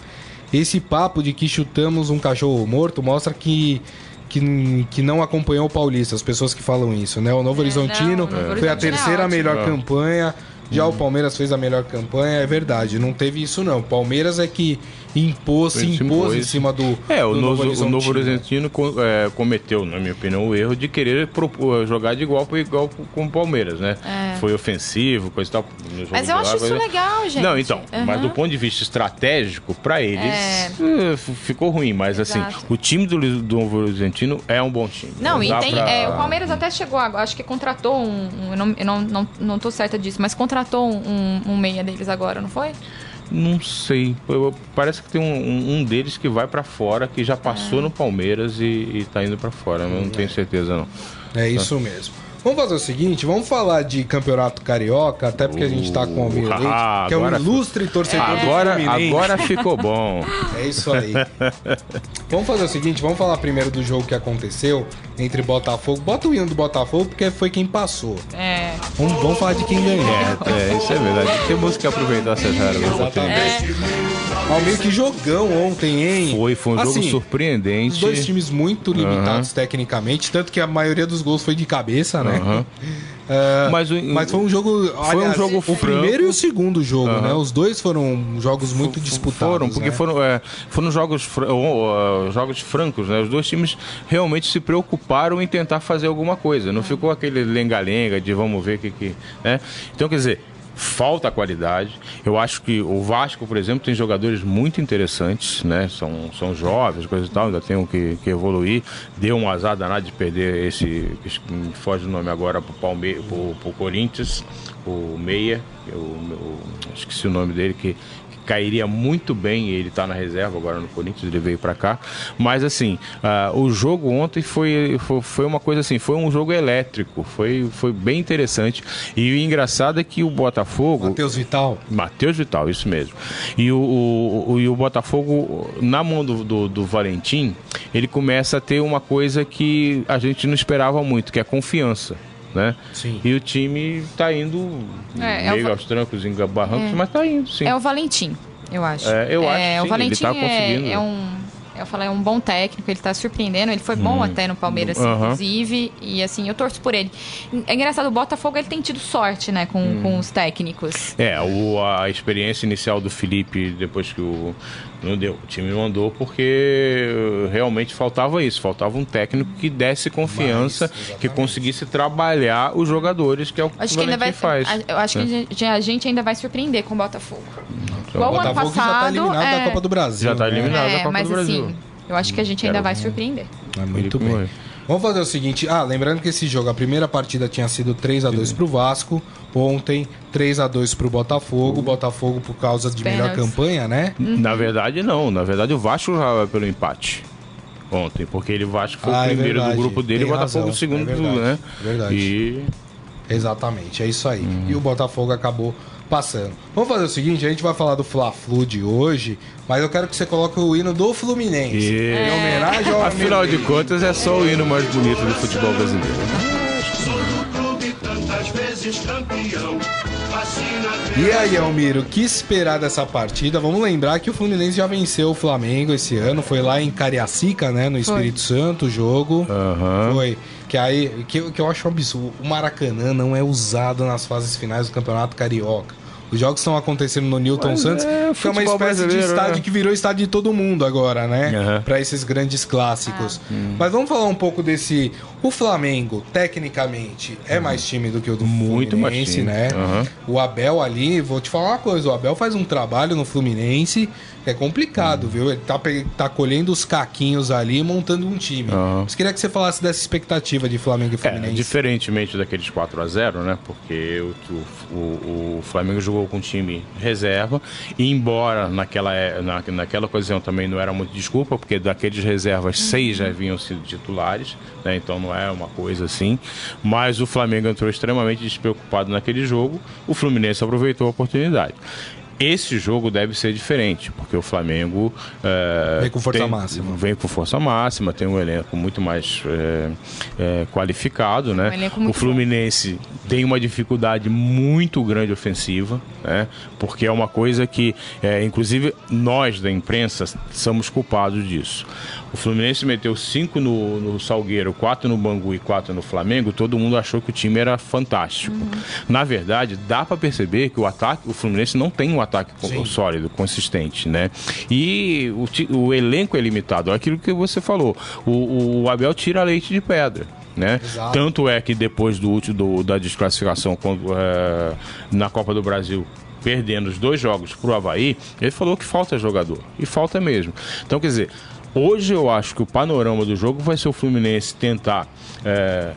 Esse papo de que chutamos um cachorro morto mostra que, que, que não acompanhou o Paulista, as pessoas que falam isso, né? O Novo É, Horizontino não, o Novo foi a Horizontino é terceira melhor É. campanha. Já o Palmeiras fez a melhor campanha, é verdade. Não teve isso, não. O Palmeiras é que impôs, se Se impôs, em cima do. É, o do Novo, o Novo né? Horizontino é, cometeu, na minha opinião, o erro de querer propor- jogar de igual para igual com o Palmeiras, né? Foi ofensivo, coisa e tal. É. Mas eu lá, acho isso coisa- legal, gente. Não, então, mas Aham. do ponto de vista estratégico, para eles, É. eh, ficou ruim. Mas assim, Exato. o time do, do Novo Horizontino é um bom time. Não, e dá tem. pra- é, o Palmeiras até chegou agora, acho que contratou um. um- eu não, eu não, não, não tô certa disso, mas contratou um, um meia deles agora, não foi? Não sei. Eu- Parece que tem um, um- deles que vai para fora, que já Ah. passou no Palmeiras e, e tá indo para fora. Eu não tenho certeza, não. É isso mesmo. Vamos fazer o seguinte, vamos falar de campeonato carioca, até porque a gente tá com o Almir Uh, Leite, ah, que é um ilustre torcedor Agora, do Fluminense. agora ficou bom. É isso aí. vamos fazer o seguinte, vamos falar primeiro do jogo que aconteceu entre Botafogo. Bota o hino do Botafogo, porque foi quem passou. É. Vamos, vamos falar de quem ganhou. É, isso é verdade. Temos que aproveitar essa rara Exatamente. Almir, que jogão ontem, hein? Foi, foi um jogo Assim, surpreendente. Os dois times muito limitados tecnicamente, tanto que a maioria dos gols foi de cabeça, né? Aham. É, Mas o- mas foi um jogo. Foi um jogo O franco. primeiro e o segundo jogo, Aham. né? Os dois foram jogos muito disputados. Foram, porque né? foram, é, foram jogos, fr- ó, ó, jogos francos, né? Os dois times realmente se preocuparam em tentar fazer alguma coisa. Não ficou aquele lenga-lenga de vamos ver o que, que. Né? Então, quer dizer, falta qualidade. Eu acho que o Vasco, por exemplo, tem jogadores muito interessantes, né? São, são jovens, coisa e tal, ainda tem que, que evoluir. Deu um azar danado de perder esse. que foge o nome agora pro, Palme pro, pro Corinthians, o Meia, eu, eu esqueci o nome dele, que cairia muito bem. Ele tá na reserva agora no Corinthians, ele veio para cá. Mas assim, uh, o jogo ontem foi, foi, foi, uma coisa assim, foi um jogo elétrico, foi, foi bem interessante. E o engraçado é que o Botafogo. Matheus Vital. Matheus Vital, isso mesmo. E o, o, o, e o Botafogo, na mão do, do, do Valentim, ele começa a ter uma coisa que a gente não esperava muito, que é confiança né? Sim. E o time tá indo é, meio é aos trancos, em barrancos, é. mas tá indo, sim. É o Valentim, eu acho. É, eu acho é, sim, o Valentim ele tá conseguindo. É, é um eu falei, é um bom técnico, ele tá surpreendendo. Ele foi bom hum. até no Palmeiras, uhum. inclusive. E assim, eu torço por ele. É engraçado, o Botafogo ele tem tido sorte, né, com, hum. com os técnicos. É, o, a experiência inicial do Felipe, depois que o. Não deu. O time não andou porque realmente faltava isso. Faltava um técnico que desse confiança, Mas, que conseguisse trabalhar os jogadores, que é o que acho que ainda vai, faz. Eu acho que é. a gente ainda vai surpreender com o Botafogo. Então, Igual o ano passado. já está eliminado é... da Copa do Brasil. Já está né? eliminado é, da Copa mas, do Brasil. Assim, eu acho que a gente ainda vai surpreender. É muito bem. Vamos fazer o seguinte, ah, lembrando que esse jogo, a primeira partida tinha sido 3 a 2 para o Vasco, ontem 3 a 2 para o Botafogo, Botafogo por causa de melhor campanha, né? Uhum. Na verdade não, na verdade o Vasco já vai pelo empate ontem, porque ele Vasco foi ah, o é primeiro é do grupo dele e o Botafogo o segundo, é verdade, né? É verdade. E Exatamente, é isso aí. Uhum. E o Botafogo acabou passando. Vamos fazer o seguinte, a gente vai falar do Fla-Flu de hoje, mas eu quero que você coloque o hino do Fluminense. E... Em homenagem ao Afinal de contas, é só o hino mais bonito do futebol brasileiro. E aí, Almiro, o que esperar dessa partida? Vamos lembrar que o Fluminense já venceu o Flamengo esse ano, foi lá em Cariacica, né, no Espírito foi. Santo, o jogo. Uhum. Foi. Que aí, que, que eu acho um absurdo, o Maracanã não é usado nas fases finais do Campeonato Carioca. Os jogos estão acontecendo no Newton Mas Santos, é, que é uma espécie de estádio né? que virou estádio de todo mundo agora, né? Uhum. Para esses grandes clássicos. Ah. Hum. Mas vamos falar um pouco desse. O Flamengo, tecnicamente, é uhum. mais time do que o do Muito Fluminense, né? Uhum. O Abel ali, vou te falar uma coisa: o Abel faz um trabalho no Fluminense é complicado, uhum. viu? Ele tá, tá colhendo os caquinhos ali e montando um time. Uhum. Mas queria que você falasse dessa expectativa de Flamengo e é, Fluminense. É, diferentemente daqueles 4 a 0 né? Porque o, o, o Flamengo jogou com time reserva, e embora naquela, é, na, naquela ocasião também não era muito desculpa, porque daqueles reservas, seis já haviam sido titulares, né? Então não é uma coisa assim. Mas o Flamengo entrou extremamente despreocupado naquele jogo, o Fluminense aproveitou a oportunidade. Esse jogo deve ser diferente, porque o Flamengo. É, vem com força tem, máxima. Vem com força máxima, tem um elenco muito mais é, é, qualificado, né? Um o Fluminense bom. tem uma dificuldade muito grande ofensiva, né? Porque é uma coisa que, é, inclusive, nós da imprensa somos culpados disso. O Fluminense meteu cinco no, no Salgueiro, quatro no Bangu e quatro no Flamengo. Todo mundo achou que o time era fantástico. Uhum. Na verdade, dá para perceber que o ataque, o Fluminense não tem um ataque Sim. sólido, consistente, né? E o, o, elenco é limitado. Aquilo que você falou. O, o Abel tira leite de pedra. Né? Tanto é que depois do, do da desclassificação quando, é, na Copa do Brasil perdendo os dois jogos para o Havaí, ele falou que falta jogador. E falta mesmo. Então, quer dizer, Hoje eu acho que o panorama do jogo vai ser o Fluminense tentar é,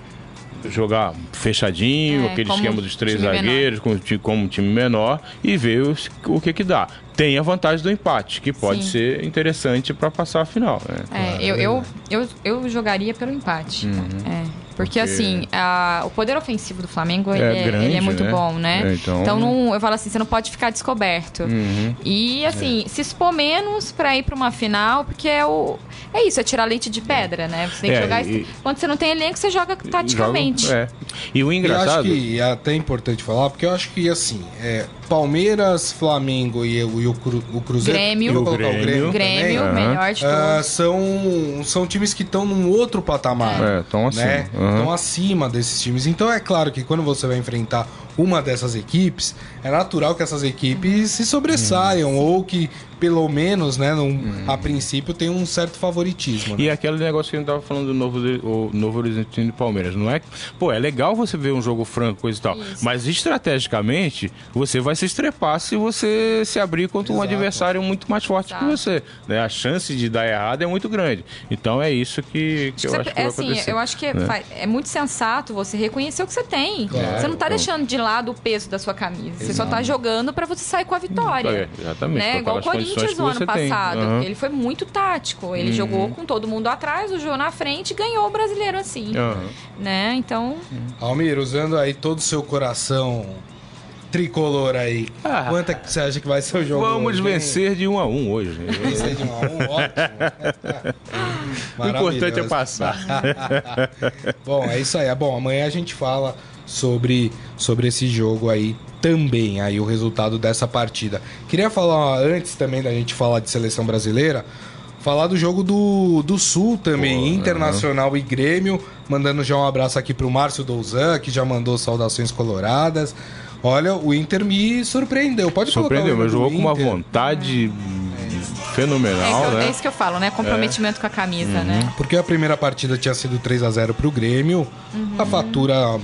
jogar fechadinho, é, aquele esquema dos três zagueiros, como, como um time menor, e ver o, o que que dá. Tem a vantagem do empate, que pode Sim. ser interessante para passar a final. Né? É, eu, eu, eu, eu, jogaria pelo empate. Uhum. É. Porque, Porque, assim, a, o poder ofensivo do Flamengo é, ele é, grande, ele é muito né? bom, né? É, então, então não, eu falo assim, você não pode ficar descoberto. Uhum. E, assim, é. se expor menos para ir para uma final, porque é o. É isso, é tirar leite de pedra, né? Você tem que é, jogar. E, quando você não tem elenco, você joga taticamente. Joga, é. E o engraçado. Eu acho que é até importante falar, porque eu acho que, assim, é, Palmeiras, Flamengo e, o, e o, Cru, o Cruzeiro. Grêmio. O Grêmio, Grêmio, Grêmio uhum. melhor de todos. Uh, são, são times que estão num outro patamar. É, estão acima. Né? Uhum. Estão acima desses times. Então é claro que quando você vai enfrentar uma dessas equipes, é natural que essas equipes se sobressaiam uhum. ou que pelo menos, né, num, hum. a princípio tem um certo favoritismo. Né? E aquele negócio que a gente tava falando do Novo, o Novo Horizonte de Palmeiras, não é? Pô, é legal você ver um jogo franco, coisa e tal, Isso. mas estrategicamente você vai se estrepar se você se abrir contra Exato. um adversário muito mais forte Exato. que você. Né? A chance de dar errado é muito grande. Então é isso que, que eu acho que é vai assim, Eu acho que é, né? é muito sensato você reconhecer o que você tem. Claro. Você não tá deixando de assimilado o peso da sua camisa. Você só tá jogando para você sair com a vitória. É, exatamente, Né? Igual o Corinthians no ano passado. Uhum. Ele foi muito tático. Ele jogou com todo mundo atrás, o João na frente e ganhou o brasileiro assim. Aham. Né? Então, Almir, usando aí todo o seu coração tricolor aí, Ah. quanto é que você acha que vai ser o jogo? Vamos hoje, vencer de um a um hoje. Vencer de um a um, ótimo. O importante é passar. Bom, é isso aí. Bom, amanhã a gente fala sobre, sobre esse jogo aí também, aí o resultado dessa partida. Queria falar antes também da gente falar de seleção brasileira, falar do jogo do, do Sul também, Pô, Internacional e Grêmio, mandando já um abraço aqui pro Márcio Douzan, que já mandou saudações coloradas. Olha, o Inter me surpreendeu. Pode Surpreendeu, mas jogo jogou com uma vontade é, fenomenal, que eu- é né? isso que eu falo, né? Comprometimento com a camisa, Uhum. né? Porque a primeira partida tinha sido 3 a 0 pro Grêmio. A fatura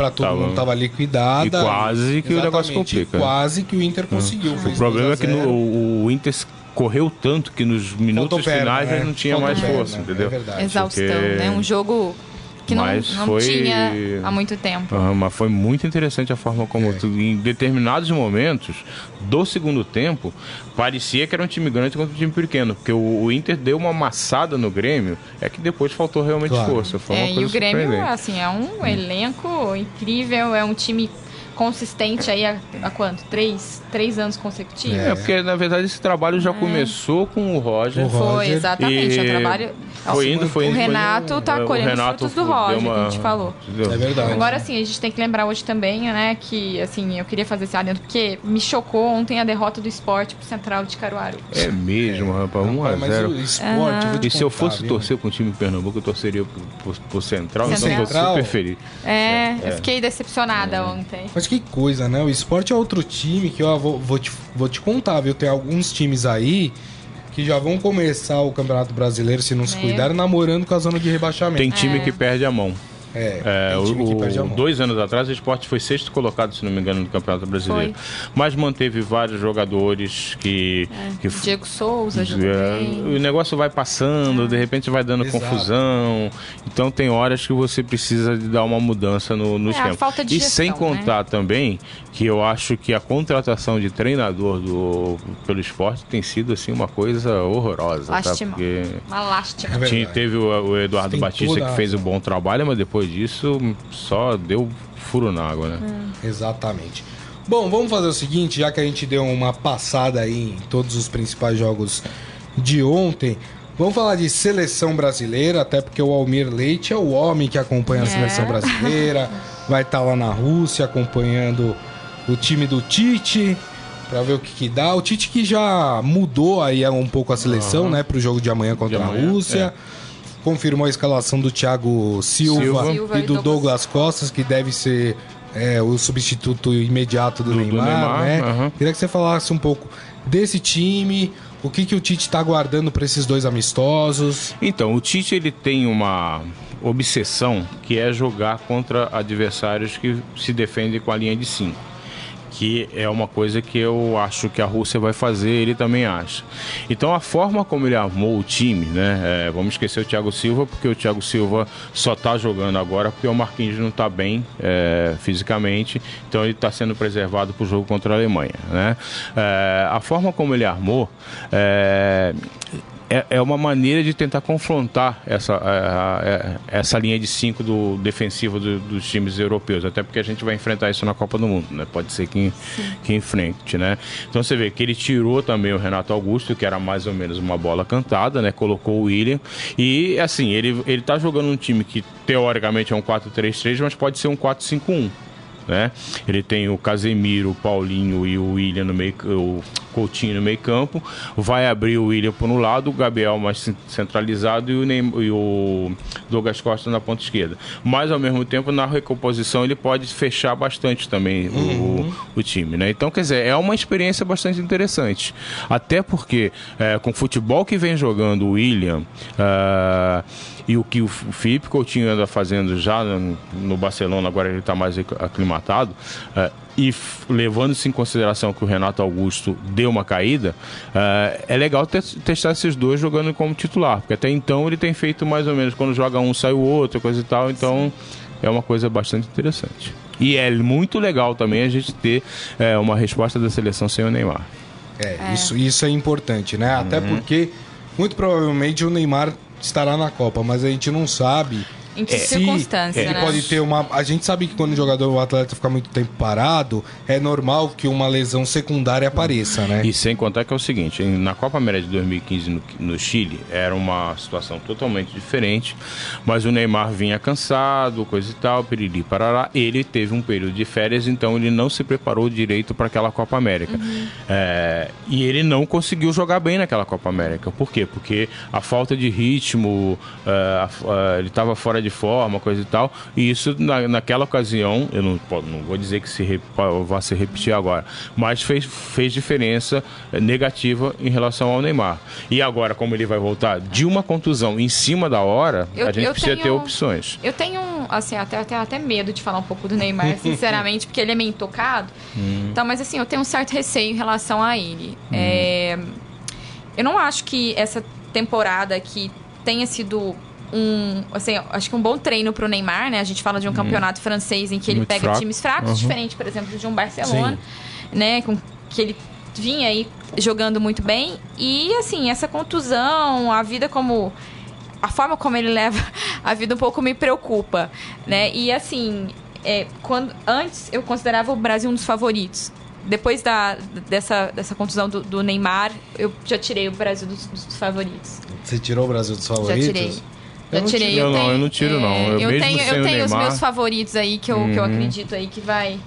pra todo Tava- mundo tava liquidada. E quase que o negócio complica. e Quase que o Inter conseguiu. O problema é 2 a que no- 0. o, Inter correu tanto que nos minutos finais né? já não tinha Faltou mais perna, força, é entendeu? verdade. Exaustão, porque- né? Um jogo que não, Mas não foi- tinha há muito tempo. Aham, mas foi muito interessante a forma É. como tu- em determinados momentos do segundo tempo parecia que era um time grande contra um time pequeno, porque o, o Inter deu uma amassada no Grêmio, é que depois faltou realmente Claro. força, foi uma É, coisa e o Grêmio, assim, é um elenco incrível, é um time consistente aí há, há quanto? Três, três anos consecutivos? É, porque na verdade esse trabalho já começou com o Roger. O Foi, Roger. exatamente. É um E trabalho. Foi indo, foi o indo. foi Renato indo. tá É, o colhendo os Renato frutos do Roger, uma- que a gente falou. É verdade. Agora sim, a gente tem que lembrar hoje também, né, que assim, eu queria fazer esse adendo, porque me chocou ontem a derrota do esporte pro Central de Caruaru. É mesmo, rapaz, 1 a Mas 0 o esporte, E se eu fosse torcer com o time Pernambuco, eu torceria pro, pro, pro Central, então eu tô Central? super feliz. É, eu fiquei decepcionada ontem. Mas que coisa, né? O esporte é outro time que eu vou, vou, te, vou te contar, viu? Tem alguns times aí que já vão começar o Campeonato Brasileiro, se não se É. cuidarem, namorando com a zona de rebaixamento. Tem time que perde a mão. É, É, time o- que dois anos atrás o esporte foi sexto colocado, se não me engano, no Campeonato Brasileiro. Mas manteve vários jogadores que. que f- Diego Souza é, o negócio vai passando, de repente vai dando Exato. confusão. Então tem horas que você precisa de dar uma mudança no, no É, a esquema. falta de e gestão, sem né? contar também que eu acho que a contratação de treinador do, pelo esporte tem sido assim uma coisa horrorosa. Tá? Lástima. Porque Uma lástima. É tinha, teve o, o Eduardo Batista que fez um bom trabalho, mas depois disso só deu furo na água, né? Exatamente. Bom, vamos fazer o seguinte, já que a gente deu uma passada aí em todos os principais jogos de ontem, vamos falar de seleção brasileira, até porque o Almir Leite é o homem que acompanha a seleção brasileira, vai estar lá na Rússia acompanhando o time do Tite. Pra ver o que, que dá. O Tite que já mudou aí um pouco a seleção, né? Pro jogo de amanhã contra De a amanhã, Rússia. Confirmou a escalação do Thiago Silva, Silva. Silva e e do Douglas Douglas Costas, que deve ser é, o substituto imediato do, Do- do Neymar, Neymar, né? aham. Queria que você falasse um pouco desse time, o que, que o Tite está guardando para esses dois amistosos. Então, o Tite ele tem uma obsessão que é jogar contra adversários que se defendem com a linha de 5. Que é uma coisa que eu acho que a Rússia vai fazer, ele também acha. Então a forma como ele armou o time, né? é, vamos esquecer o Thiago Silva, porque o Thiago Silva só está jogando agora porque o Marquinhos não está bem é, fisicamente, então ele está sendo preservado para o jogo contra a Alemanha. Né? É, a forma como ele armou é, é, uma maneira de tentar confrontar essa, é, é, essa linha de cinco do defensivo do- dos times europeus, até porque a gente vai enfrentar isso na Copa do Mundo, né? Pode ser que, que enfrente, né? Então você vê que ele tirou também o Renato Augusto, que era mais ou menos uma bola cantada, né? Colocou o William e assim, ele, ele tá jogando um time que teoricamente é um 4-3-3, mas pode ser um 4-5-1 né? Ele tem o Casemiro, o Paulinho e o William no meio, o Coutinho no meio campo. Vai abrir o William por um lado, o Gabriel mais cen- centralizado e o, Neym- e o Douglas Costa na ponta esquerda. Mas ao mesmo tempo na recomposição ele pode fechar bastante também o- o, o time, né? Então quer dizer é uma experiência bastante interessante. Até porque é, com o futebol que vem jogando o William ah, e o que o Felipe Coutinho anda fazendo já no, Barcelona, agora ele está mais aclimatado, eh, e levando-se em consideração que o Renato Augusto deu uma caída, eh, é legal te- testar esses dois jogando como titular, porque até então ele tem feito mais ou menos, quando joga um sai o outro, coisa e tal, então é uma coisa bastante interessante. E é muito legal também a gente ter é, uma resposta da seleção sem o Neymar. É, é. Isso, isso é importante, né? Até uhum. porque, muito provavelmente, o Neymar estará na Copa, mas a gente não sabe em que é. circunstância, né? pode ter uma. A gente sabe que quando o jogador, o atleta fica muito tempo parado, é normal que uma lesão secundária apareça, né? E sem contar que é o seguinte: na Copa América de 2015 no, no Chile, era uma situação totalmente diferente, mas o Neymar vinha cansado, coisa e tal, piriri parará. Ele teve um período de férias, então ele não se preparou direito para aquela Copa América. Uhum. É, e ele não conseguiu jogar bem naquela Copa América. Por quê? Porque a falta de ritmo, uh, ele estava fora de forma, coisa e tal. E isso, na, naquela ocasião, eu não, não vou dizer que se vai se repetir agora, mas fez, fez diferença eh, negativa em relação ao Neymar. E agora, como ele vai voltar de uma contusão em cima da hora, eu, a gente precisa tenho, ter opções. Eu tenho, assim, até, até, até medo de falar um pouco do Neymar, sinceramente, porque ele é meio tocado. Hum. Então, mas assim, eu tenho um certo receio em relação a ele. Hum. É, eu não acho que essa temporada aqui tenha sido um, assim, acho que um bom treino para o Neymar, né? A gente fala de um hum. campeonato francês em que ele Muito pega fraco. times fracos, uhum. diferente, por exemplo, de um Barcelona, Sim. né? Com que ele vinha aí jogando muito bem e assim essa contusão, a vida como a forma como ele leva a vida um pouco me preocupa, né? E assim, é, quando antes eu considerava o Brasil um dos favoritos. Depois da, dessa, dessa contusão do, do Neymar, eu já tirei o Brasil dos, dos favoritos. Você tirou o Brasil dos favoritos? Já tirei. Eu, tirei. Eu, não, eu não tiro, é, não. Eu, eu tenho, eu tenho os meus favoritos aí que eu, uhum. que eu uhum. acredito aí que vai.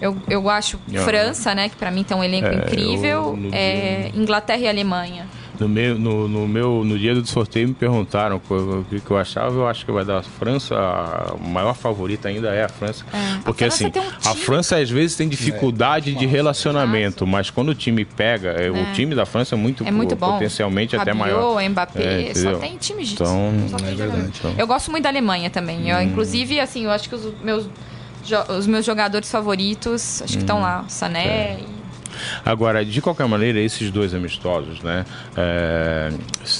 Eu, eu acho França, né? Que para mim tem um elenco é, incrível. É, Inglaterra e Alemanha. No meu, no, no, meu, no dia do sorteio me perguntaram o que, que eu achava. Eu acho que vai dar a França. A maior favorita ainda é a França. É. Porque a assim, um a França às vezes tem dificuldade é, de relacionamento, mas quando o time pega, é. o é. time da França é muito, é muito bom. potencialmente Rabiot, até maior. Mbappé, só tem time de então, é verdade, então. Eu gosto muito da Alemanha também. Eu, hum. Inclusive, assim, eu acho que os meus, os meus jogadores favoritos, acho que estão hum. lá. Sané e Agora, de qualquer maneira, esses dois amistosos né, é,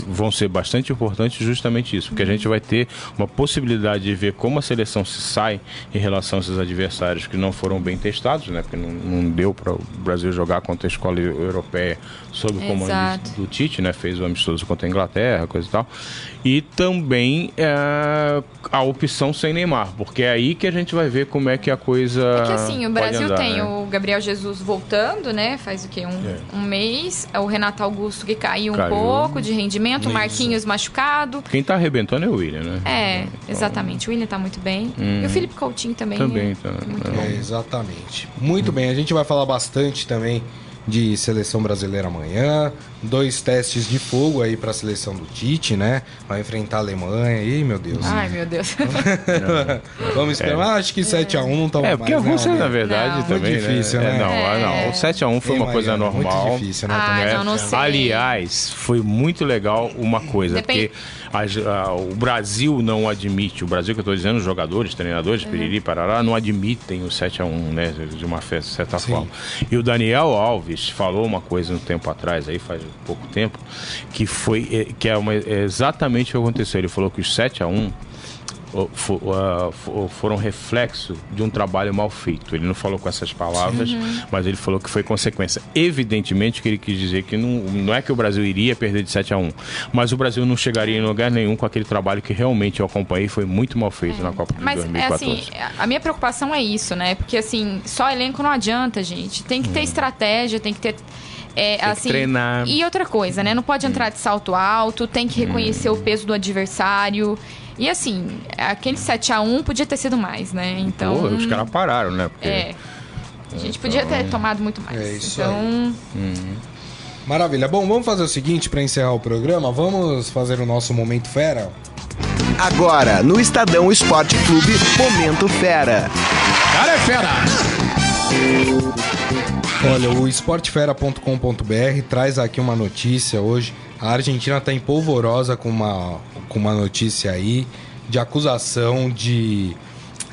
vão ser bastante importantes justamente isso, porque a gente vai ter uma possibilidade de ver como a seleção se sai em relação a esses adversários que não foram bem testados, né, porque não, não deu para o Brasil jogar contra a escola europeia sob o comando do Tite, né, fez o amistoso contra a Inglaterra, coisa e tal e também é, a opção sem Neymar, porque é aí que a gente vai ver como é que a coisa. É que assim, o Brasil andar, tem né? o Gabriel Jesus voltando, né? Faz o quê? Um, é. um mês. É o Renato Augusto que caiu, caiu. um pouco de rendimento, o Marquinhos machucado. Quem tá arrebentando é o William, né? É, então, exatamente. O William tá muito bem. Hum. E o Felipe Coutinho também. Também, tá. Muito é, exatamente. Muito hum. bem, a gente vai falar bastante também de seleção brasileira amanhã. Dois testes de fogo aí para a seleção do Tite, né? Vai enfrentar a Alemanha. Ih, meu Deus. Ai, meu Deus. Vamos esperar. É. Acho que 7x1 não tá É, porque mais, a Rússia, né? na verdade, não. também. Muito difícil, né? né? É, não, é. não. O 7x1 foi uma coisa normal. Muito difícil, né? Ah, não, não sei. Aliás, foi muito legal uma coisa, Depende... porque a, a, o Brasil não admite, o Brasil que eu estou dizendo, os jogadores, treinadores, uhum. Piriri, Parará, não admitem o 7x1, né? De uma certa Sim. forma. E o Daniel Alves falou uma coisa um tempo atrás, aí faz pouco tempo, que foi é, que é, uma, é exatamente o que aconteceu. Ele falou que os 7x1 foram reflexo de um trabalho mal feito. Ele não falou com essas palavras, uhum. mas ele falou que foi consequência. Evidentemente que ele quis dizer que não, não é que o Brasil iria perder de 7 a 1, mas o Brasil não chegaria em lugar nenhum com aquele trabalho que realmente eu acompanhei foi muito mal feito é. na Copa de mas, 2014. É assim, a minha preocupação é isso, né? Porque assim, só elenco não adianta, gente. Tem que ter hum. estratégia, tem que ter é, tem assim, treinar. E outra coisa, né? Não pode entrar de salto alto, tem que reconhecer hum. o peso do adversário. E assim, aquele 7x1 podia ter sido mais, né? Então. Pô, os caras pararam, né? Porque... É. A gente podia ter então, tomado muito mais. É isso então... aí. Uhum. Maravilha. Bom, vamos fazer o seguinte para encerrar o programa. Vamos fazer o nosso Momento Fera? Agora, no Estadão Esporte Clube, Momento Fera. Cara é fera! Olha, o esportefera.com.br traz aqui uma notícia hoje. A Argentina está em polvorosa com uma com uma notícia aí de acusação de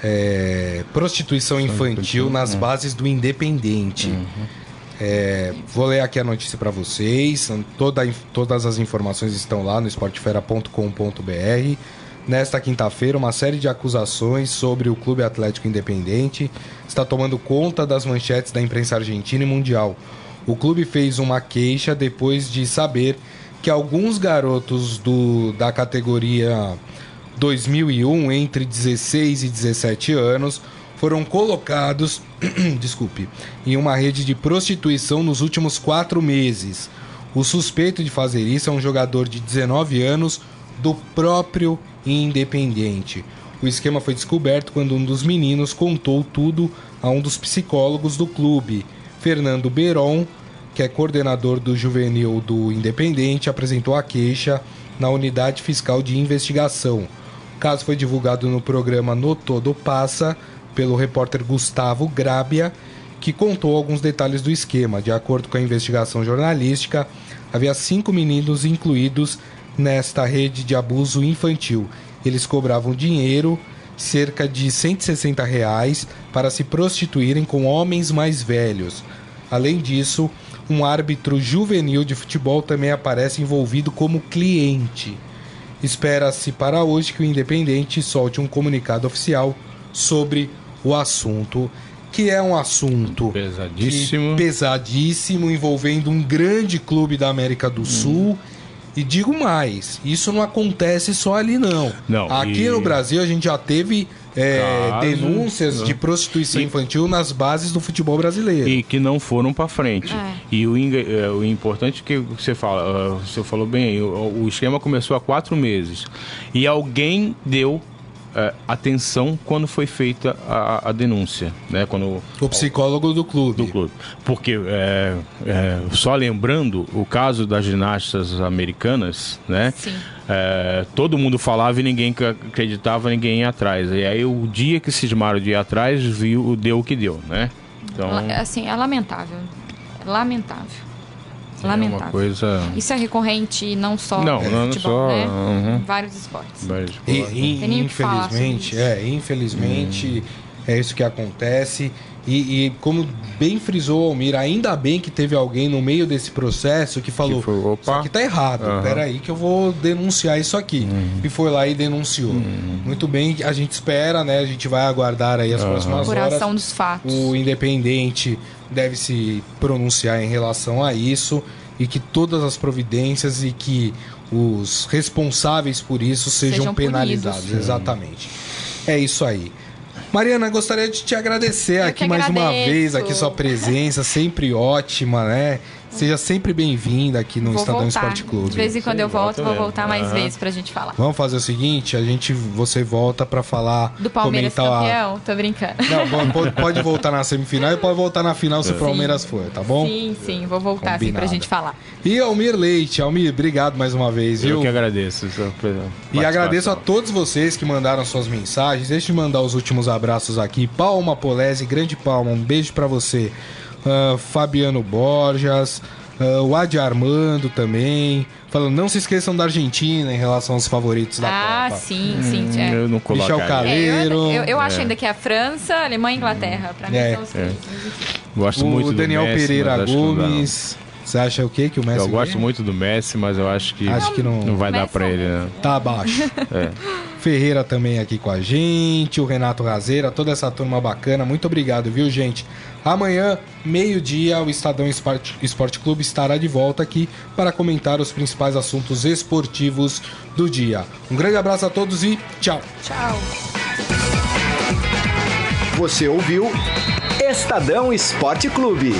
é, prostituição infantil nas uhum. bases do Independente. Uhum. É, vou ler aqui a notícia para vocês. Toda, todas as informações estão lá no esportefera.com.br. nesta quinta-feira uma série de acusações sobre o Clube Atlético Independente. Está tomando conta das manchetes da imprensa argentina e mundial. O clube fez uma queixa depois de saber que alguns garotos do, da categoria 2001, entre 16 e 17 anos, foram colocados, desculpe, em uma rede de prostituição nos últimos quatro meses. O suspeito de fazer isso é um jogador de 19 anos do próprio Independente. O esquema foi descoberto quando um dos meninos contou tudo a um dos psicólogos do clube, Fernando Beron, que é coordenador do juvenil do Independente, apresentou a queixa na unidade fiscal de investigação. O caso foi divulgado no programa No Todo Passa pelo repórter Gustavo Grábia, que contou alguns detalhes do esquema. De acordo com a investigação jornalística, havia cinco meninos incluídos nesta rede de abuso infantil. Eles cobravam dinheiro, cerca de 160 reais, para se prostituírem com homens mais velhos. Além disso, um árbitro juvenil de futebol também aparece envolvido como cliente. Espera-se para hoje que o Independente solte um comunicado oficial sobre o assunto, que é um assunto pesadíssimo, pesadíssimo envolvendo um grande clube da América do Sul. E digo mais, isso não acontece só ali não. Não, Aqui e- no Brasil a gente já teve é, Caso- denúncias de prostituição E- infantil nas bases do futebol brasileiro. e que não foram para frente. É. E o, inga- é, o importante que você fala, ah, você falou bem, o esquema começou há quatro meses e alguém deu é, atenção quando foi feita a, a denúncia, né? Quando O psicólogo do clube. do clube. Porque, é, é, só lembrando, o caso das ginastas americanas, né? Sim. É, todo mundo falava e ninguém ac- acreditava, ninguém ia atrás. E aí, o dia que cismaram de ir atrás, viu, deu o que deu, né? Então, La- Assim, é lamentável. É lamentável. É Lamentável. uma coisa... Isso é recorrente não só Não, no não futebol, só, né? uhum. Em vários esportes. E, e- infelizmente, é, infelizmente é isso que acontece. E, e como bem frisou o Almir, ainda bem que teve alguém no meio desse processo que falou: Que foi, opa. Isso aqui tá errado, Aham. peraí que eu vou denunciar isso aqui. E foi lá e denunciou. Muito bem, a gente espera, né? A gente vai aguardar aí as próximas horas. Dos fatos. O Independente deve se pronunciar em relação a isso e que todas as providências e que os responsáveis por isso sejam, Sejam penalizados. punidos. Exatamente. É isso aí. Mariana, gostaria de te agradecer Eu aqui mais uma agradeço. vez, aqui sua presença, sempre ótima, né? Seja sempre bem-vinda aqui no Vou Estadão voltar. Esporte Clube. De vez em quando Sim, eu volto, volta vou mesmo. voltar mais Aham. vezes pra gente falar. Vamos fazer o seguinte, a gente, você volta pra falar, Do Palmeiras comentar a- campeão? Tô brincando. Não, pode- pode, pode voltar na semifinal e pode voltar na final se o Palmeiras for, tá bom? Sim, sim, vou voltar assim Combinado. pra gente falar. E Almir Leite, Almir, obrigado mais uma vez, viu? Eu que agradeço. E agradeço a todos vocês que mandaram suas mensagens. Deixa eu mandar os últimos abraços aqui. Palma Polese, grande palma, um beijo pra você. Ah, Fabiano Borjas, ah, o Adi Armando também. Falando, não se esqueçam da Argentina em relação aos favoritos da ah, Copa. sim, sim. é. Hum, Eu não Michel colocaria. Cale- É, eu, Caleiro. eu, eu acho É. ainda que é a França, a Alemanha e Inglaterra. Pra mim É. são os É. três. Gosto muito O do Daniel Messi, Pereira acho. Gomes. Você acha o quê? Que o Messi Eu gosto ganha? muito do Messi, mas eu acho que, Acho que não- não vai dar pra ele, né? Tá abaixo. É. Ferreira também aqui com a gente, o Renato Razeira, toda essa turma bacana. Muito obrigado, viu, gente? Amanhã, meio-dia, o Estadão Esporte, Esporte Clube estará de volta aqui para comentar os principais assuntos esportivos do dia. Um grande abraço a todos e tchau. Tchau. Você ouviu Estadão Esporte Clube.